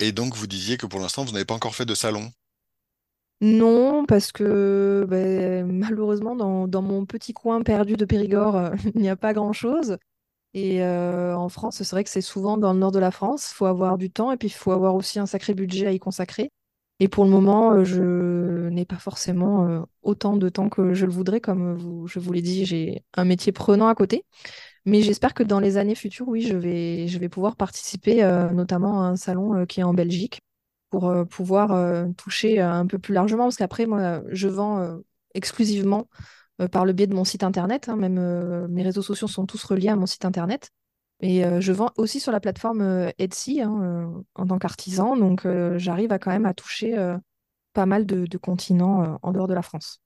Et donc, vous disiez que pour l'instant, vous n'avez pas encore fait de salon? Non, parce que ben, malheureusement, dans, mon petit coin perdu de Périgord, il n'y a pas grand-chose. Et en France, c'est vrai que c'est souvent dans le nord de la France. Il faut avoir du temps et puis il faut avoir aussi un sacré budget à y consacrer. Et pour le moment, euh, je n'ai pas forcément euh, autant de temps que je le voudrais. Comme je vous l'ai dit, j'ai un métier prenant à côté. Mais j'espère que dans les années futures, oui, je vais, pouvoir participer euh, notamment à un salon qui est en Belgique pour pouvoir toucher un peu plus largement. Parce qu'après, moi, je vends exclusivement par le biais de mon site internet. Hein. même mes réseaux sociaux sont tous reliés à mon site internet. Et je vends aussi sur la plateforme Etsy hein, en tant qu'artisan, donc j'arrive à quand même à toucher pas mal de, continents en dehors de la France.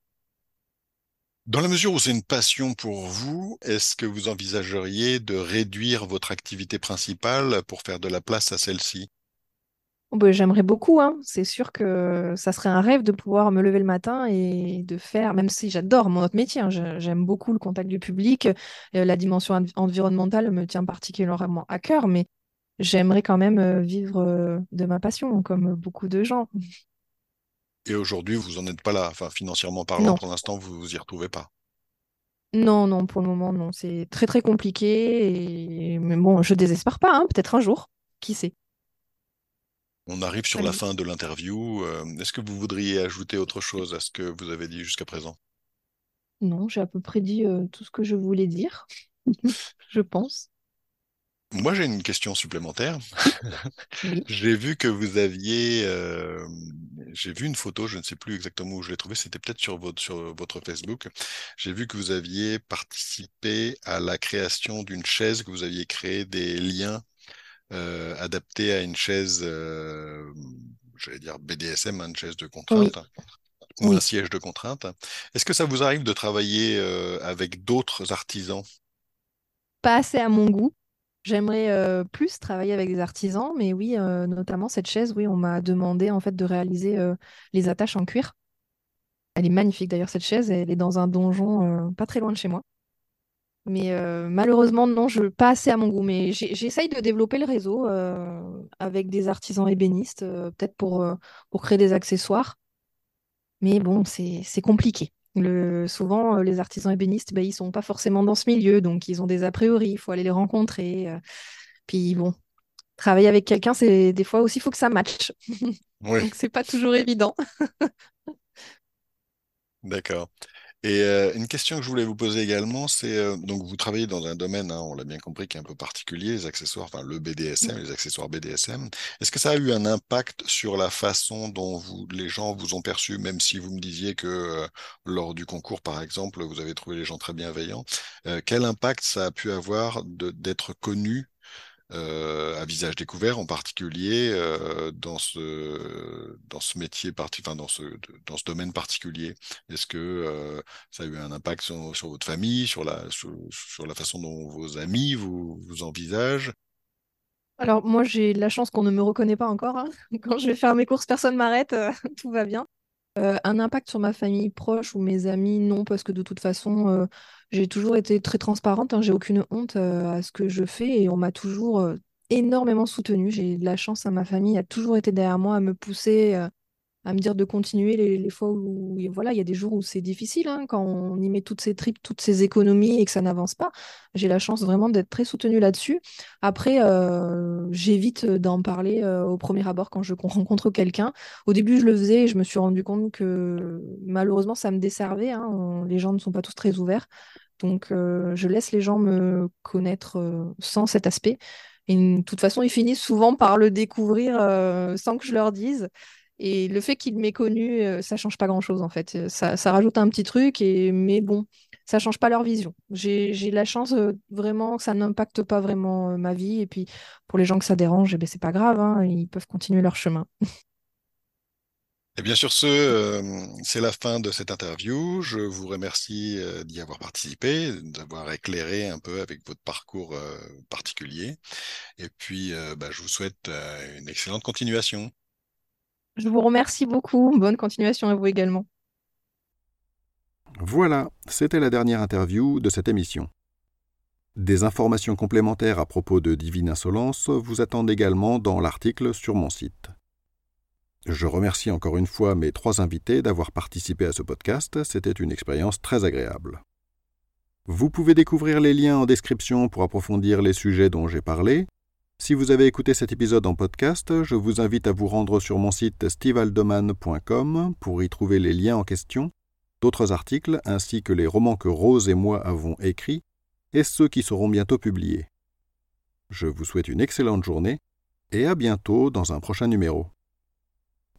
Dans la mesure où c'est une passion pour vous, est-ce que vous envisageriez de réduire votre activité principale pour faire de la place à celle-ci? Oh, bah, j'aimerais beaucoup, hein. C'est sûr que ça serait un rêve de pouvoir me lever le matin et de faire, même si j'adore mon autre métier, hein, j'aime beaucoup le contact du public, euh, la dimension environnementale me tient particulièrement à cœur, mais j'aimerais quand même vivre de ma passion, comme beaucoup de gens. Et aujourd'hui, vous n'en êtes pas là. Enfin, financièrement parlant, pour l'instant, vous vous y retrouvez pas. Non, non, pour le moment, non. C'est très, très compliqué. Et... Mais bon, je désespère pas. Hein. Peut-être un jour. Qui sait? On arrive sur la fin de l'interview. Euh, est-ce que vous voudriez ajouter autre chose à ce que vous avez dit jusqu'à présent? Non, j'ai à peu près dit euh, tout ce que je voulais dire, je pense. Moi, j'ai une question supplémentaire. j'ai vu que vous aviez, euh, j'ai vu une photo, je ne sais plus exactement où je l'ai trouvée, c'était peut-être sur votre, sur votre Facebook. J'ai vu que vous aviez participé à la création d'une chaise, que vous aviez créé des liens euh, adaptés à une chaise, euh, j'allais dire BDSM, hein, une chaise de contrainte. ou un siège de contrainte. Est-ce que ça vous arrive de travailler avec d'autres artisans? Pas assez à mon goût. J'aimerais plus travailler avec des artisans, mais oui, notamment cette chaise, oui, on m'a demandé en fait de réaliser les attaches en cuir. Elle est magnifique d'ailleurs cette chaise, elle est dans un donjon pas très loin de chez moi. Mais malheureusement, non, je pas assez à mon goût. Mais j'essaye de développer le réseau avec des artisans ébénistes, peut-être pour créer des accessoires. Mais bon, c'est compliqué. Le, souvent, euh, les artisans ébénistes, ben, ils sont pas forcément dans ce milieu, donc ils ont des a priori, il faut aller les rencontrer. Euh. puis bon, travailler avec quelqu'un, c'est des fois aussi, il faut que ça matche. Oui. donc c'est pas toujours évident. D'accord. Et euh, une question que je voulais vous poser également, c'est euh, donc vous travaillez dans un domaine, hein, on l'a bien compris, qui est un peu particulier, les accessoires, enfin le BDSM, les accessoires BDSM. Est-ce que ça a eu un impact sur la façon dont vous, les gens vous ont perçu, même si vous me disiez que euh, lors du concours, par exemple, vous avez trouvé les gens très bienveillants. quel impact ça a pu avoir d'être connu euh, à visage découvert en particulier euh, dans ce dans ce métier parti, enfin dans ce dans ce domaine particulier. Est-ce que euh, ça a eu un impact sur, votre famille, sur la sur, la façon dont vos amis vous vous envisagent? Alors moi j'ai la chance qu'on ne me reconnaît pas encore. Hein. Quand je vais faire mes courses, personne m'arrête, tout va bien. Un impact sur ma famille proche ou mes amis, non, parce que de toute façon, j'ai toujours été très transparente, hein, j'ai aucune honte euh, à ce que je fais et on m'a toujours euh, énormément soutenue. J'ai de la chance, hein, ma famille a toujours été derrière moi à me pousser, euh, à me dire de continuer les, fois où voilà, il y a des jours où c'est difficile, hein, quand on y met toutes ses tripes, toutes ses économies et que ça n'avance pas. J'ai la chance vraiment d'être très soutenue là-dessus. Après, j'évite d'en parler au premier abord quand je rencontre quelqu'un. Au début, je le faisais et je me suis rendu compte que malheureusement, ça me desservait. les gens ne sont pas tous très ouverts. Donc, je laisse les gens me connaître sans cet aspect. Et de toute façon, ils finissent souvent par le découvrir sans que je leur dise. Et le fait qu'il m'ait connu, euh, ça change pas grand-chose en fait. Euh, ça, rajoute un petit truc, et... mais bon, ça change pas leur vision. J'ai la chance euh, vraiment que ça n'impacte pas vraiment ma vie. Et puis pour les gens que ça dérange, eh ben, c'est pas grave, hein, ils peuvent continuer leur chemin. Et bien sur ce, c'est la fin de cette interview. Je vous remercie d'y avoir participé, d'avoir éclairé un peu avec votre parcours particulier. Et puis, bah, je vous souhaite une excellente continuation. Je vous remercie beaucoup. Bonne continuation à vous également. Voilà, c'était la dernière interview de cette émission. Des informations complémentaires à propos de Divine Insolence vous attendent également dans l'article sur mon site. Je remercie encore une fois mes trois invités d'avoir participé à ce podcast, c'était une expérience très agréable. Vous pouvez découvrir les liens en description pour approfondir les sujets dont j'ai parlé, si vous avez écouté cet épisode en podcast, je vous invite à vous rendre sur mon site stevaldoman.com pour y trouver les liens en question, d'autres articles ainsi que les romans que Rose et moi avons écrits et ceux qui seront bientôt publiés. Je vous souhaite une excellente journée et à bientôt dans un prochain numéro.